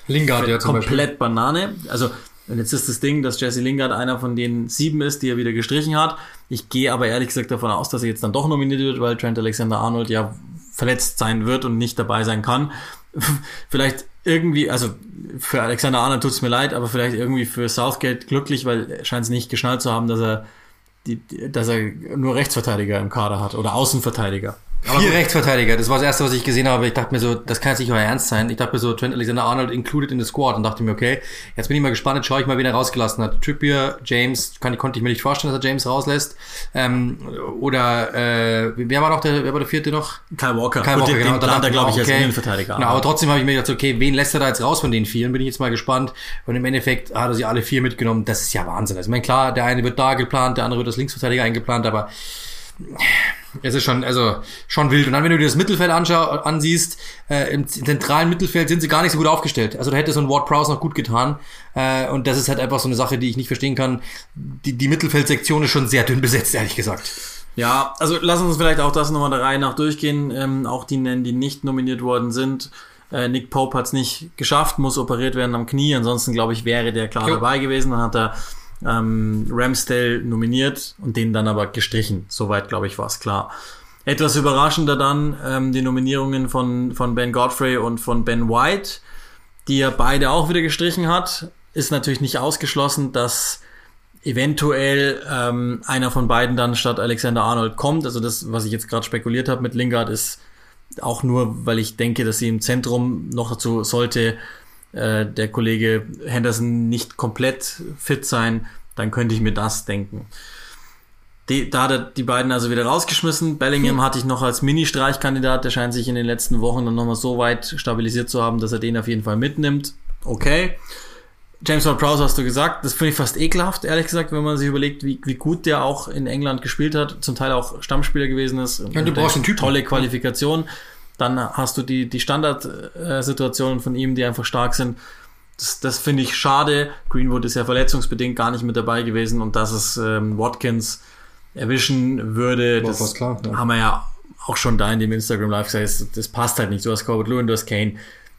Lingard ja zum komplett Beispiel. Banane. Also und jetzt ist das Ding, dass Jesse Lingard einer von den sieben ist, die er wieder gestrichen hat. Ich gehe aber ehrlich gesagt davon aus, dass er jetzt dann doch nominiert wird, weil Trent Alexander-Arnold ja verletzt sein wird und nicht dabei sein kann. vielleicht irgendwie, also für Alexander Arnold tut's mir leid, aber vielleicht irgendwie für Southgate glücklich, weil er scheint es nicht geschnallt zu haben, dass er die, dass er nur Rechtsverteidiger im Kader hat oder Außenverteidiger. Vier Rechtsverteidiger, das war das erste, was ich gesehen habe. Ich dachte mir so, das kann jetzt nicht euer Ernst sein. Ich dachte mir so, Trent Alexander-Arnold included in the squad und dachte mir, okay, jetzt bin ich mal gespannt, jetzt schaue ich mal, wen er rausgelassen hat. Trippier, James, kann, konnte ich mir nicht vorstellen, dass er James rauslässt. Ähm, oder äh, wer war noch der, wer war der vierte noch? Kyle Walker. Kyle Walker, den, genau. Den dann glaube ich, okay. als Innenverteidiger. Genau, aber trotzdem habe ich mir gedacht, okay, wen lässt er da jetzt raus von den vielen? Bin ich jetzt mal gespannt. Und im Endeffekt hat er sie alle vier mitgenommen. Das ist ja Wahnsinn. Also ich meine, klar, der eine wird da geplant, der andere wird als Linksverteidiger eingeplant, aber es ist schon, also schon wild. Und dann, wenn du dir das Mittelfeld ansiehst, äh, im zentralen Mittelfeld sind sie gar nicht so gut aufgestellt. Also da hätte so ein Ward Prowse noch gut getan. Äh, und das ist halt einfach so eine Sache, die ich nicht verstehen kann. Die, die Mittelfeldsektion ist schon sehr dünn besetzt, ehrlich gesagt. Ja, also lass uns vielleicht auch das nochmal der Reihe nach durchgehen. Ähm, auch die nennen, die nicht nominiert worden sind. Äh, Nick Pope hat es nicht geschafft, muss operiert werden am Knie. Ansonsten, glaube ich, wäre der klar jo. dabei gewesen. Dann hat er ähm, Ramsdale nominiert und den dann aber gestrichen. Soweit, glaube ich, war es klar. Etwas überraschender dann ähm, die Nominierungen von, von Ben Godfrey und von Ben White, die er beide auch wieder gestrichen hat. Ist natürlich nicht ausgeschlossen, dass eventuell ähm, einer von beiden dann statt Alexander Arnold kommt. Also das, was ich jetzt gerade spekuliert habe mit Lingard, ist auch nur, weil ich denke, dass sie im Zentrum noch dazu sollte äh, der Kollege Henderson nicht komplett fit sein, dann könnte ich mir das denken. Die, da hat er die beiden also wieder rausgeschmissen. Bellingham hm. hatte ich noch als Mini-Streichkandidat. Der scheint sich in den letzten Wochen dann nochmal so weit stabilisiert zu haben, dass er den auf jeden Fall mitnimmt. Okay. James Ward-Prowse hast du gesagt. Das finde ich fast ekelhaft, ehrlich gesagt, wenn man sich überlegt, wie, wie gut der auch in England gespielt hat. Zum Teil auch Stammspieler gewesen ist. Ja, du brauchst einen Typ. Tolle Qualifikation. Ja. Dann hast du die, die Standardsituationen von ihm, die einfach stark sind. Das, das finde ich schade. Greenwood ist ja verletzungsbedingt gar nicht mit dabei gewesen und dass es ähm, Watkins erwischen würde, War das klar, ja. haben wir ja auch schon da in dem Instagram Live gesagt, das passt halt nicht. Du hast Corbett Lewin, du hast Kane.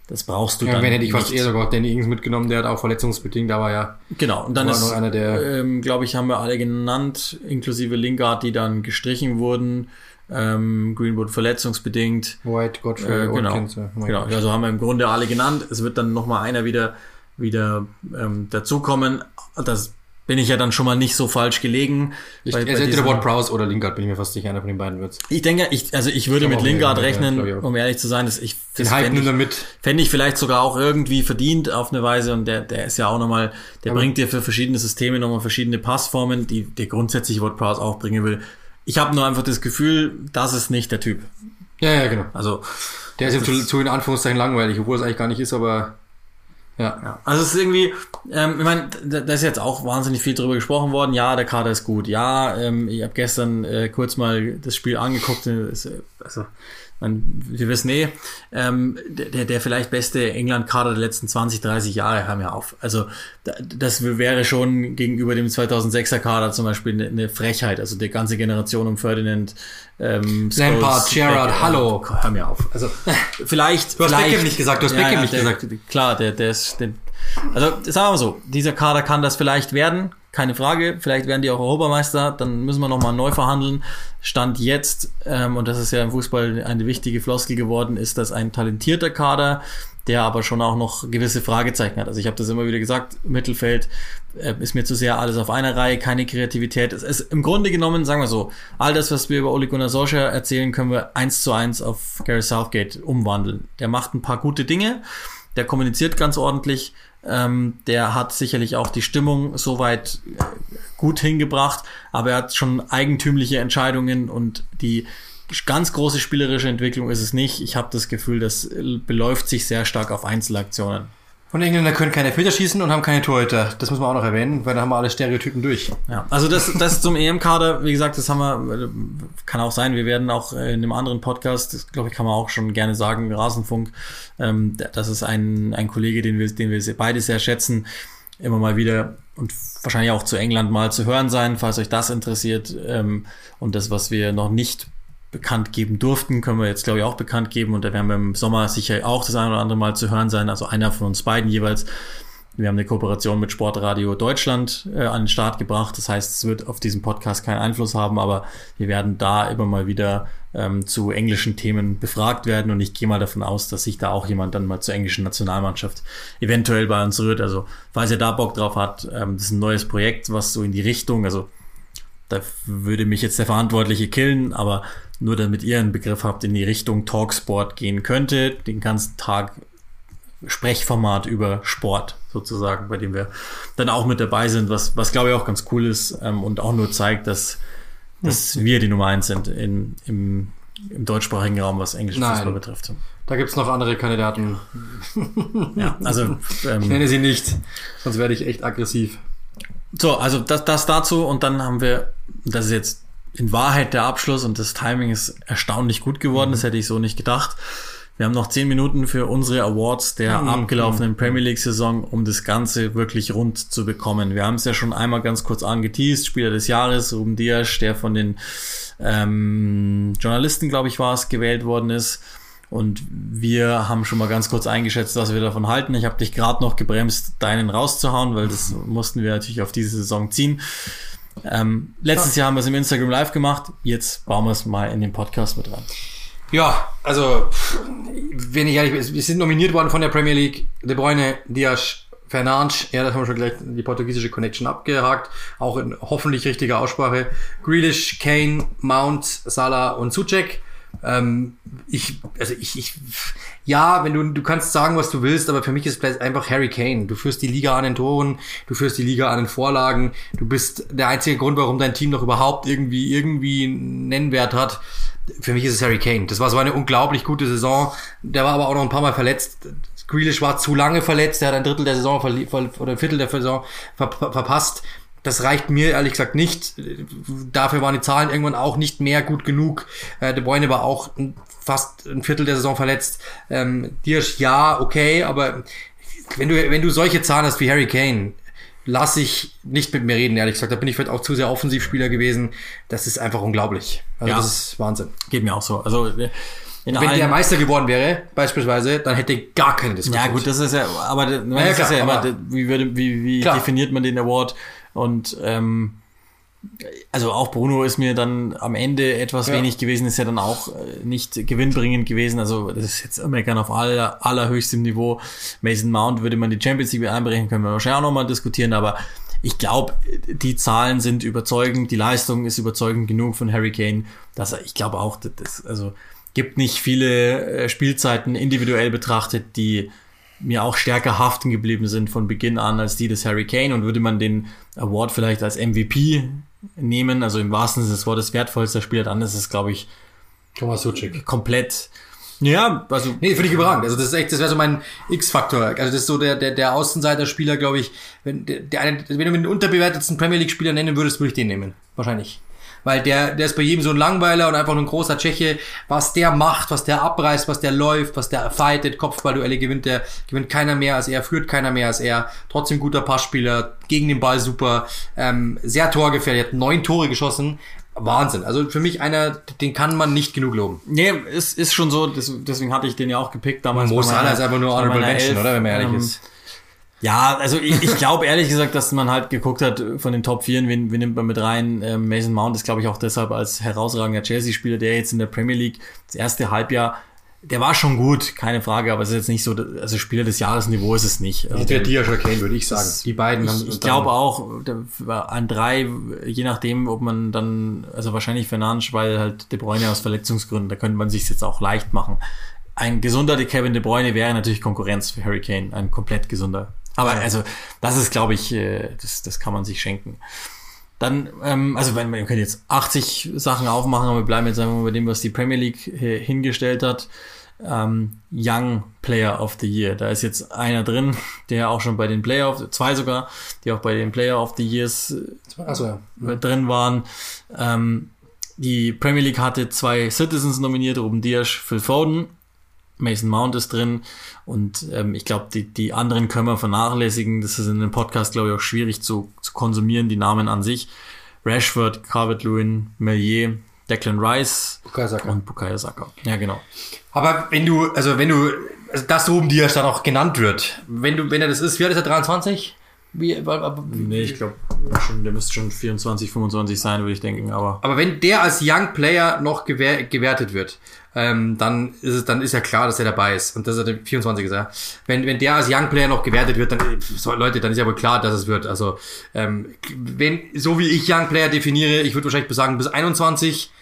Das brauchst du ja, dann. Wenn hätte ich fast eher sogar Danny Ings mitgenommen, der hat auch verletzungsbedingt, aber ja. Genau, und dann ist, noch einer der, ähm, glaube ich, haben wir alle genannt, inklusive Lingard, die dann gestrichen wurden ähm, Greenwood verletzungsbedingt. White, Godfrey, äh, genau, Watkins, ja. genau. Also haben wir im Grunde alle genannt. Es wird dann nochmal einer wieder, wieder ähm, dazukommen. Das bin ich ja dann schon mal nicht so falsch gelegen. Ich, bei, bei entweder Ward Prowse oder Lingard, bin ich mir fast sicher, einer von den beiden wird's. Ich denke, ich, also ich würde ich mit Lingard rechnen, ja, um ehrlich zu sein, dass ich den Hype fände damit. Fände ich vielleicht sogar auch irgendwie verdient auf eine Weise und der, der ist ja auch nochmal, der Aber bringt dir für verschiedene Systeme nochmal verschiedene Passformen, die der grundsätzlich Ward Prowse auch bringen will. Ich habe nur einfach das Gefühl, das ist nicht der Typ. Ja, ja, genau. Also der ist jetzt zu, zu in Anführungszeichen langweilig, obwohl es eigentlich gar nicht ist, aber ja. ja. Also es ist irgendwie, ähm, ich meine, da, da ist jetzt auch wahnsinnig viel drüber gesprochen worden. Ja, der Kader ist gut. Ja, ähm, ich habe gestern äh, kurz mal das Spiel angeguckt. Also man, wir wissen eh, ähm, der, der vielleicht beste England-Kader der letzten 20, 30 Jahre, haben wir auf. Also das wäre schon gegenüber dem 2006er Kader zum Beispiel eine, eine Frechheit. Also die ganze Generation um Ferdinand, ähm, Lampard, Gerrard, hallo. Hör mir auf. Also vielleicht. Du hast vielleicht, Beckham nicht gesagt, du hast ja, Beckham ja, nicht der, gesagt. Klar, der, der ist, der, also sagen wir so, dieser Kader kann das vielleicht werden, keine Frage. Vielleicht werden die auch Europameister, dann müssen wir nochmal neu verhandeln. Stand jetzt, ähm, und das ist ja im Fußball eine wichtige Floskel geworden, ist das ein talentierter Kader, der aber schon auch noch gewisse Fragezeichen hat. Also ich habe das immer wieder gesagt, Mittelfeld äh, ist mir zu sehr alles auf einer Reihe, keine Kreativität. Es ist im Grunde genommen, sagen wir so, all das, was wir über Ole Gunnar Solskjaer erzählen, können wir eins zu eins auf Gary Southgate umwandeln. Der macht ein paar gute Dinge, der kommuniziert ganz ordentlich, ähm, der hat sicherlich auch die Stimmung soweit äh, gut hingebracht, aber er hat schon eigentümliche Entscheidungen und die ganz große spielerische Entwicklung ist es nicht. Ich habe das Gefühl, das beläuft sich sehr stark auf Einzelaktionen. Und Engländer können keine Filter schießen und haben keine Torhüter. Das muss man auch noch erwähnen, weil da haben wir alle Stereotypen durch. Ja, also das, das zum EM-Kader, wie gesagt, das haben wir, kann auch sein, wir werden auch in einem anderen Podcast, das glaube ich, kann man auch schon gerne sagen, Rasenfunk, ähm, das ist ein, ein Kollege, den wir, den wir beide sehr schätzen, immer mal wieder und wahrscheinlich auch zu England mal zu hören sein, falls euch das interessiert. Ähm, und das, was wir noch nicht bekannt geben durften, können wir jetzt, glaube ich, auch bekannt geben. Und da werden wir im Sommer sicher auch das eine oder andere Mal zu hören sein. Also einer von uns beiden jeweils. Wir haben eine Kooperation mit Sportradio Deutschland äh, an den Start gebracht. Das heißt, es wird auf diesen Podcast keinen Einfluss haben, aber wir werden da immer mal wieder ähm, zu englischen Themen befragt werden. Und ich gehe mal davon aus, dass sich da auch jemand dann mal zur englischen Nationalmannschaft eventuell bei uns rührt. Also, falls ihr da Bock drauf habt, ähm, das ist ein neues Projekt, was so in die Richtung, also da würde mich jetzt der Verantwortliche killen, aber nur damit ihr einen Begriff habt, in die Richtung Talksport gehen könnte, den ganzen Tag Sprechformat über Sport sozusagen, bei dem wir dann auch mit dabei sind, was, was glaube ich auch ganz cool ist ähm, und auch nur zeigt, dass, dass hm. wir die Nummer eins sind in, im, im deutschsprachigen Raum, was englischen Nein. Fußball betrifft. Da gibt's noch andere Kandidaten. ja, also ähm, ich nenne sie nicht, sonst werde ich echt aggressiv. So, also das, das dazu und dann haben wir, das ist jetzt in Wahrheit der Abschluss und das Timing ist erstaunlich gut geworden, mhm. das hätte ich so nicht gedacht. Wir haben noch zehn Minuten für unsere Awards der mhm. abgelaufenen Premier League Saison, um das Ganze wirklich rund zu bekommen. Wir haben es ja schon einmal ganz kurz angeteased, Spieler des Jahres, Ruben Dias, der von den ähm, Journalisten, glaube ich, war es, gewählt worden ist. Und wir haben schon mal ganz kurz eingeschätzt, was wir davon halten. Ich habe dich gerade noch gebremst, deinen rauszuhauen, weil das mussten wir natürlich auf diese Saison ziehen. Ähm, letztes Jahr haben wir es im Instagram Live gemacht. Jetzt bauen wir es mal in den Podcast mit rein. Ja, also, wenn ich ehrlich bin, wir sind nominiert worden von der Premier League. De Bruyne, Dias, Fernandes, ja, das haben wir schon gleich die portugiesische Connection abgehakt. Auch in hoffentlich richtiger Aussprache. Grealish, Kane, Mount, Salah und Suchek. Ähm, ich, also ich, ich, ja, wenn du, du kannst sagen, was du willst, aber für mich ist es einfach Harry Kane. Du führst die Liga an den Toren, du führst die Liga an den Vorlagen, du bist der einzige Grund, warum dein Team noch überhaupt irgendwie, irgendwie Nennwert hat. Für mich ist es Harry Kane. Das war so eine unglaublich gute Saison. Der war aber auch noch ein paar Mal verletzt. Grealish war zu lange verletzt, der hat ein Drittel der Saison oder ein Viertel der Saison ver verpasst. Das reicht mir ehrlich gesagt nicht. Dafür waren die Zahlen irgendwann auch nicht mehr gut genug. Äh, De Bruyne war auch fast ein Viertel der Saison verletzt. Ähm, Dirsch, ja, okay, aber wenn du, wenn du solche Zahlen hast wie Harry Kane, lass ich nicht mit mir reden, ehrlich gesagt. Da bin ich vielleicht auch zu sehr Offensivspieler gewesen. Das ist einfach unglaublich. Also ja. das ist Wahnsinn. Geht mir auch so. Also wenn der Meister geworden wäre, beispielsweise, dann hätte gar keine Diskussion. Ja gut, das ist ja, aber das ja, klar, ist ja immer, wie, würde, wie, wie definiert man den Award? Und ähm, also auch Bruno ist mir dann am Ende etwas ja. wenig gewesen, ist ja dann auch äh, nicht gewinnbringend gewesen. Also das ist jetzt gerne auf aller, allerhöchstem Niveau. Mason Mount würde man die Champions League einbrechen, können wir wahrscheinlich auch nochmal diskutieren, aber ich glaube, die Zahlen sind überzeugend, die Leistung ist überzeugend genug von Harry Kane, dass er, ich glaube auch, das, also gibt nicht viele äh, Spielzeiten individuell betrachtet, die mir auch stärker haften geblieben sind von Beginn an als die des Harry Kane und würde man den Award vielleicht als MVP nehmen, also im wahrsten Sinne des Wortes wertvollster Spieler, dann ist es, glaube ich, Thomas Suchik. komplett ja, also. Nee, finde ich überragend. Also, das ist echt, das wäre so mein X-Faktor. Also, das ist so der, der, der Außenseiter-Spieler, glaube ich. Wenn, der, der, wenn du den unterbewertetsten Premier League-Spieler nennen würdest, würde ich den nehmen. Wahrscheinlich weil der, der ist bei jedem so ein Langweiler und einfach nur ein großer Tscheche. Was der macht, was der abreißt, was der läuft, was der fightet, Kopfballduelle gewinnt, der gewinnt keiner mehr als er, führt keiner mehr als er. Trotzdem guter Passspieler, gegen den Ball super, ähm, sehr torgefährlich, hat neun Tore geschossen. Wahnsinn. Also für mich einer, den kann man nicht genug loben. Nee, es ist schon so, deswegen hatte ich den ja auch gepickt damals. Mo Salah ist einfach nur Honorable Mention, oder? Wenn man ehrlich ähm, ist. Ja, also ich, ich glaube ehrlich gesagt, dass man halt geguckt hat von den Top 4, wen, wen nimmt man mit rein. Ähm, Mason Mount ist, glaube ich, auch deshalb als herausragender Chelsea-Spieler, der jetzt in der Premier League das erste Halbjahr, der war schon gut, keine Frage, aber es ist jetzt nicht so, also Spieler des Jahresniveau ist es nicht. Also der oder Kane, würde ich sagen. Die beiden ich. Ich glaube auch, an drei, je nachdem, ob man dann, also wahrscheinlich Fernandes, weil halt De Bruyne aus Verletzungsgründen, da könnte man sich jetzt auch leicht machen. Ein gesunder Kevin De Bruyne wäre natürlich Konkurrenz für Harry Kane, ein komplett gesunder aber also, das ist, glaube ich, äh, das, das kann man sich schenken. Dann, ähm, also wenn wir können jetzt 80 Sachen aufmachen, aber wir bleiben jetzt einfach bei dem, was die Premier League äh, hingestellt hat. ähm, Young Player of the Year. Da ist jetzt einer drin, der auch schon bei den Player of, zwei sogar, die auch bei den Player of the Years Achso, ja. äh, drin waren. Ähm, die Premier League hatte zwei Citizens nominiert, Ruben Dias, Phil Foden. Mason Mount ist drin und ähm, ich glaube, die, die anderen können wir vernachlässigen. Das ist in einem Podcast, glaube ich, auch schwierig zu, zu konsumieren, die Namen an sich. Rashford, Calvert-Lewin, Melier, Declan Rice Bukayo Saka. und Bukayo Saka. Ja, genau. Aber wenn du, also wenn du, also das oben dir dann auch genannt wird, wenn du, wenn er das ist, wie alt ist er, 23? Wie, Nee, ich glaube, der müsste schon 24, 25 sein, würde ich denken, aber aber wenn der als Young Player noch gewer gewertet wird, ähm, dann ist es, dann ist ja klar, dass er dabei ist. Und das ist der 24 ist er. Wenn, wenn der als Young Player noch gewertet wird, dann, so, Leute, dann ist ja wohl klar, dass es wird. Also, ähm, wenn, so wie ich Young Player definiere, ich würde wahrscheinlich sagen, bis 21,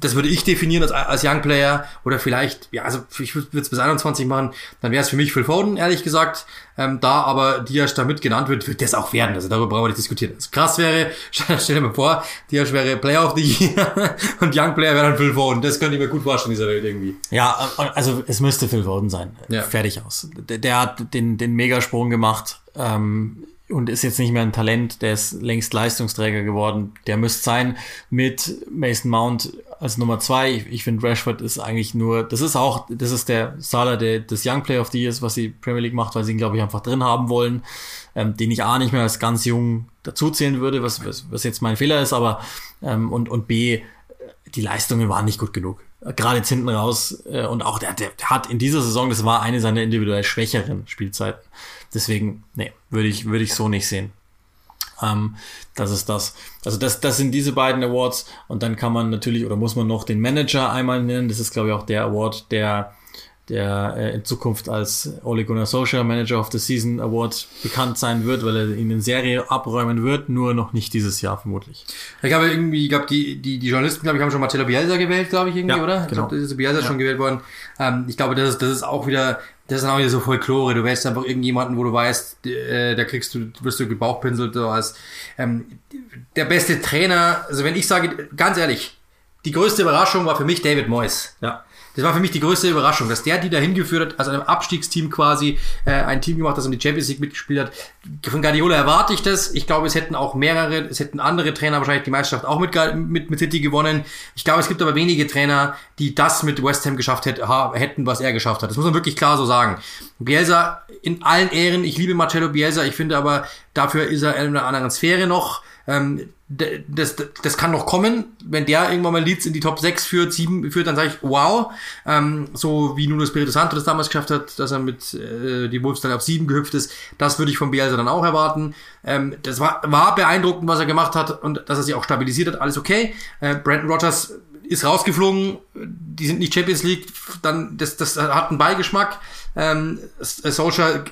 das würde ich definieren als, als Young Player oder vielleicht, ja, also ich würde es bis 21 machen, dann wäre es für mich Phil Foden, ehrlich gesagt. Ähm, da aber Diaz damit genannt wird, wird das auch werden. Also darüber brauchen wir nicht diskutieren. Also krass wäre, stell, dir mal vor, Diaz wäre Player of the Year und Young Player wäre dann Phil Foden. Das könnte ich mir gut vorstellen, in dieser Welt irgendwie. Ja, also es müsste Phil Foden sein. Ja. Fertig aus. Der, der hat den, den Megasprung gemacht ähm, und ist jetzt nicht mehr ein Talent, der ist längst Leistungsträger geworden. Der müsste sein mit Mason Mount als Nummer zwei. Ich, ich finde, Rashford ist eigentlich nur, das ist auch, das ist der Salah der, des Young Player of the Years, was die Premier League macht, weil sie ihn, glaube ich, einfach drin haben wollen, ähm, den ich A nicht mehr als ganz jung dazuzählen würde, was, was, was jetzt mein Fehler ist, aber ähm, und, und B, die Leistungen waren nicht gut genug. Gerade jetzt hinten raus äh, und auch der, der, der hat in dieser Saison, das war eine seiner individuell schwächeren Spielzeiten. Deswegen, nee, würde ich, würde ich so nicht sehen. Ähm, das ist das. Also das, das sind diese beiden Awards und dann kann man natürlich oder muss man noch den Manager einmal nennen. Das ist, glaube ich, auch der Award, der der äh, in Zukunft als Ole Gunnar Solskjaer Manager of the Season Award bekannt sein wird, weil er ihn in Serie abräumen wird, nur noch nicht dieses Jahr vermutlich. Ich glaube irgendwie, ich glaube die, die, die Journalisten, glaube ich, haben schon Marcelo Bielsa gewählt, glaube ich, irgendwie, Ja, oder? Ich genau. glaube, das ist Bielsa schon gewählt worden. Ähm, ich glaube, das ist, das ist auch wieder, das ist auch wieder so Folklore. Du wählst einfach irgendjemanden, wo du weißt, äh, da kriegst du, wirst du gebauchpinselt oder was. Ähm, der beste Trainer, also wenn ich sage, ganz ehrlich, die größte Überraschung war für mich David Moyes. Ja. Das war für mich die größte Überraschung, dass der die dahin geführt hat, also einem Abstiegsteam quasi, äh, ein Team gemacht, das um die Champions League mitgespielt hat. Von Guardiola erwarte ich das. Ich glaube, es hätten auch mehrere, es hätten andere Trainer wahrscheinlich die Meisterschaft auch mit, mit, mit City gewonnen. Ich glaube, es gibt aber wenige Trainer, die das mit West Ham geschafft hätt, ha, hätten, was er geschafft hat. Das muss man wirklich klar so sagen. Bielsa in allen Ehren, ich liebe Marcello Bielsa, ich finde aber, dafür ist er in einer anderen Sphäre noch. Ähm, das, das kann noch kommen. Wenn der irgendwann mal Leeds in die Top 6 führt, 7 führt, dann sage ich, wow. Ähm, so wie Nuno Espirito Santo das damals geschafft hat, dass er mit äh, die Wolves dann auf 7 gehüpft ist, das würde ich von Bielsa dann auch erwarten. Ähm, das war, war beeindruckend, was er gemacht hat und dass er sich auch stabilisiert hat, alles okay. Äh, Brandon Rogers ist rausgeflogen, die sind nicht Champions League, dann das, das hat einen Beigeschmack. Ähm, Solskjaer,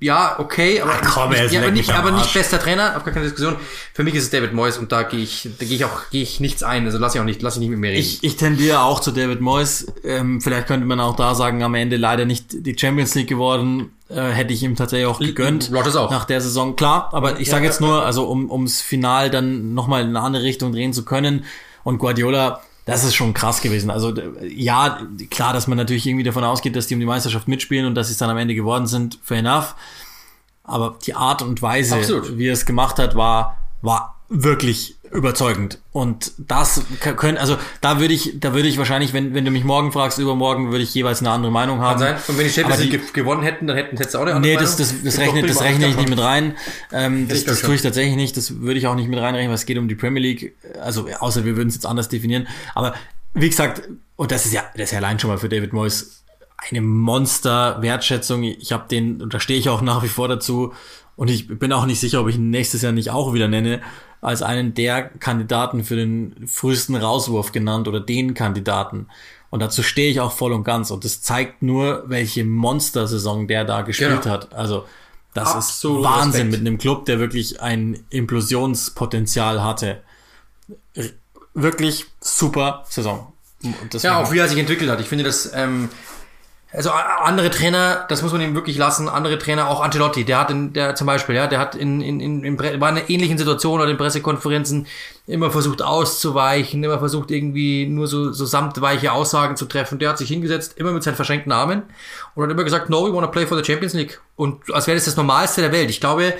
ja, okay, aber, Ach komm, nicht, ja, aber nicht, aber nicht bester Trainer, auf gar keine Diskussion. Für mich ist es David Moyes und da gehe ich, da gehe ich auch, gehe ich nichts ein. Also lass ich auch nicht, lass ich nicht mit mir reden. Ich, ich tendiere auch zu David Moyes. Ähm, vielleicht könnte man auch da sagen, am Ende leider nicht die Champions League geworden. Äh, hätte ich ihm tatsächlich auch gegönnt. Rodgers auch. Nach der Saison, klar. Aber ich sage jetzt nur, also um ums Final dann nochmal in eine andere Richtung drehen zu können. Und Guardiola, das ist schon krass gewesen. Also ja, klar, dass man natürlich irgendwie davon ausgeht, dass die um die Meisterschaft mitspielen und dass sie es dann am Ende geworden sind, fair enough. Aber die Art und Weise, Absolut. wie er es gemacht hat, war, war wirklich überzeugend. Und das können, also da würde ich, da würde ich wahrscheinlich, wenn, wenn du mich morgen fragst, übermorgen, würde ich jeweils eine andere Meinung haben. Kann sein. Und wenn die Champions League ge- gewonnen hätten, dann hätten, hättest du auch eine andere Nee, das, Meinung? das, das, Gibt rechne, das rechne ich nicht mit rein. Ähm, das das tue ich tatsächlich nicht. Das würde ich auch nicht mit reinrechnen, weil es geht um die Premier League. Also, außer wir würden es jetzt anders definieren. Aber wie gesagt, und das ist ja, das ist ja allein schon mal für David Moyes eine Monster-Wertschätzung. Ich habe den, und da stehe ich auch nach wie vor dazu. Und ich bin auch nicht sicher, ob ich ihn nächstes Jahr nicht auch wieder nenne, als einen der Kandidaten für den frühesten Rauswurf genannt oder den Kandidaten. Und dazu stehe ich auch voll und ganz. Und das zeigt nur, welche Monster-Saison der da gespielt Genau. hat. Also, das Absolut ist Wahnsinn Respekt. mit einem Club, der wirklich ein Implosionspotenzial hatte. Wirklich super Saison. Ja, auch wie er sich entwickelt hat. Ich finde das, ähm, also andere Trainer, das muss man ihm wirklich lassen, andere Trainer, auch Ancelotti, der hat in, der zum Beispiel, ja, der hat in, in, in, in war in einer ähnlichen Situation oder in Pressekonferenzen immer versucht auszuweichen, immer versucht irgendwie nur so, so samtweiche Aussagen zu treffen. Der hat sich hingesetzt, immer mit seinen verschränkten Armen und hat immer gesagt, no, we wanna play for the Champions League. Und als wäre das das Normalste der Welt. Ich glaube,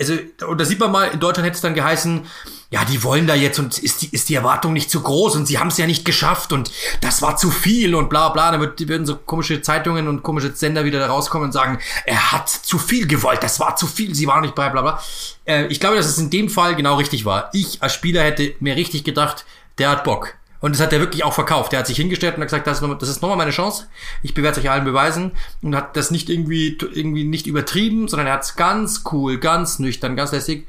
also, und da sieht man mal, in Deutschland hätte es dann geheißen, ja, die wollen da jetzt und ist die, ist die Erwartung nicht zu groß und sie haben es ja nicht geschafft und das war zu viel und bla bla. Da wird, würden so komische Zeitungen und komische Sender wieder da rauskommen und sagen, er hat zu viel gewollt, das war zu viel, sie waren nicht bei, bla bla. Äh, ich glaube, dass es in dem Fall genau richtig war. Ich als Spieler hätte mir richtig gedacht, der hat Bock. Und das hat er wirklich auch verkauft. Der hat sich hingestellt und hat gesagt, das ist, nochmal, das ist nochmal meine Chance. Ich bewerte euch allen beweisen. Und hat das nicht irgendwie, irgendwie nicht übertrieben, sondern er hat es ganz cool, ganz nüchtern, ganz lässig.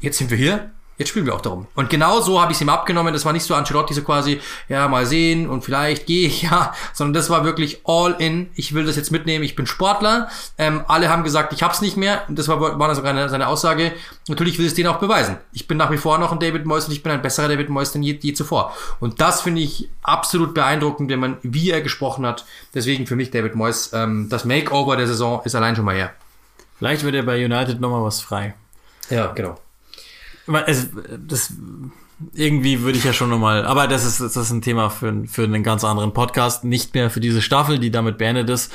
Jetzt sind wir hier Jetzt spielen wir auch darum. Und genau so habe ich es ihm abgenommen. Das war nicht so Ancelotti so quasi, ja, mal sehen und vielleicht gehe ich, ja, sondern das war wirklich all in. Ich will das jetzt mitnehmen. Ich bin Sportler. Ähm, alle haben gesagt, ich hab's nicht mehr. Das war, war sogar eine, seine Aussage. Natürlich will es den auch beweisen. Ich bin nach wie vor noch ein David Moyes und ich bin ein besserer David Moyes denn je, je zuvor. Und das finde ich absolut beeindruckend, wenn man, wie er gesprochen hat. Deswegen für mich David Moyes, ähm, das Makeover der Saison ist allein schon mal her. Vielleicht wird er bei United nochmal was frei. Ja, genau. Also, das, irgendwie würde ich ja schon nochmal, aber das ist, das ist ein Thema für, für einen ganz anderen Podcast, nicht mehr für diese Staffel, die damit beendet ist.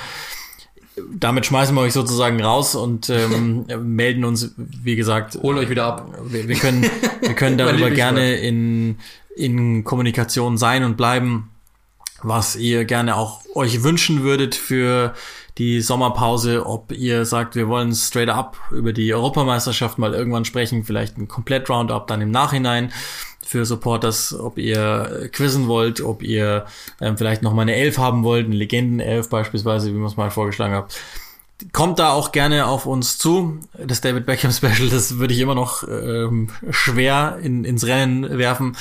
Damit schmeißen wir euch sozusagen raus und ähm, melden uns, wie gesagt. Holen euch wieder ab. Wir, wir können, wir können darüber gerne in, in Kommunikation sein und bleiben, was ihr gerne auch euch wünschen würdet für die Sommerpause, ob ihr sagt, wir wollen straight up über die Europameisterschaft mal irgendwann sprechen, vielleicht ein komplett Roundup dann im Nachhinein für Supporters, ob ihr quizzen wollt, ob ihr ähm, vielleicht noch mal eine Elf haben wollt, eine Legenden-Elf beispielsweise, wie man es mal vorgeschlagen hat. Kommt da auch gerne auf uns zu. Das David Beckham Special, das würde ich immer noch ähm, schwer in, ins Rennen werfen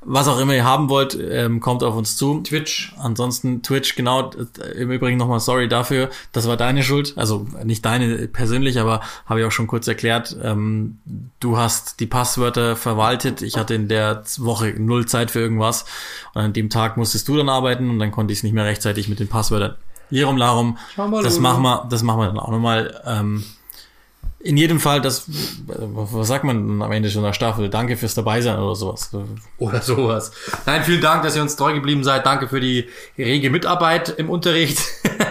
was auch immer ihr haben wollt, ähm, kommt auf uns zu. Twitch. Ansonsten Twitch, genau. Im Übrigen nochmal sorry dafür. Das war deine Schuld. Also nicht deine persönlich, aber habe ich auch schon kurz erklärt. Ähm, du hast die Passwörter verwaltet. Ich hatte in der Woche null Zeit für irgendwas. Und an dem Tag musstest du dann arbeiten und dann konnte ich es nicht mehr rechtzeitig mit den Passwörtern. Hierum, Larum. Das machen wir, das machen wir dann auch nochmal. Ähm, in jedem Fall, das, was sagt man am Ende schon der Staffel? Danke fürs Dabeisein oder sowas. Oder sowas. Nein, vielen Dank, dass ihr uns treu geblieben seid. Danke für die rege Mitarbeit im Unterricht.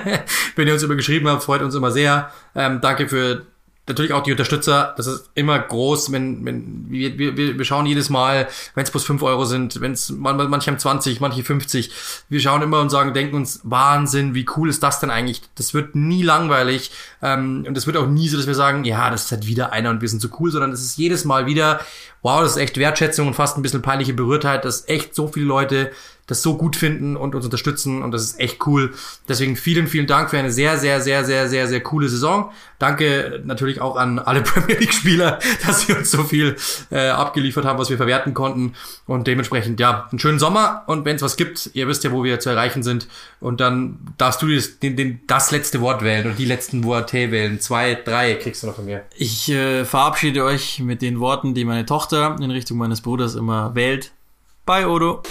Wenn ihr uns immer geschrieben habt, freut uns immer sehr. Ähm, danke für natürlich auch die Unterstützer, das ist immer groß, wenn, wenn wir, wir, wir schauen jedes Mal, wenn es plus fünf Euro sind, wenn es manche haben 20, manche 50, wir schauen immer und sagen, denken uns, Wahnsinn, wie cool ist das denn eigentlich? Das wird nie langweilig ähm, und es wird auch nie so, dass wir sagen, ja, das ist halt wieder einer und wir sind so cool, sondern es ist jedes Mal wieder, wow, das ist echt Wertschätzung und fast ein bisschen peinliche Berührtheit, dass echt so viele Leute das so gut finden und uns unterstützen und das ist echt cool. Deswegen vielen, vielen Dank für eine sehr, sehr, sehr, sehr, sehr, sehr coole Saison. Danke natürlich auch an alle Premier League Spieler, dass sie uns so viel äh, abgeliefert haben, was wir verwerten konnten und dementsprechend ja einen schönen Sommer und wenn es was gibt, ihr wisst ja, wo wir zu erreichen sind und dann darfst du das, den, den, das letzte Wort wählen und die letzten Worte wählen. Zwei, drei kriegst du noch von mir. Ich äh, verabschiede euch mit den Worten, die meine Tochter in Richtung meines Bruders immer wählt. Bye, Odo.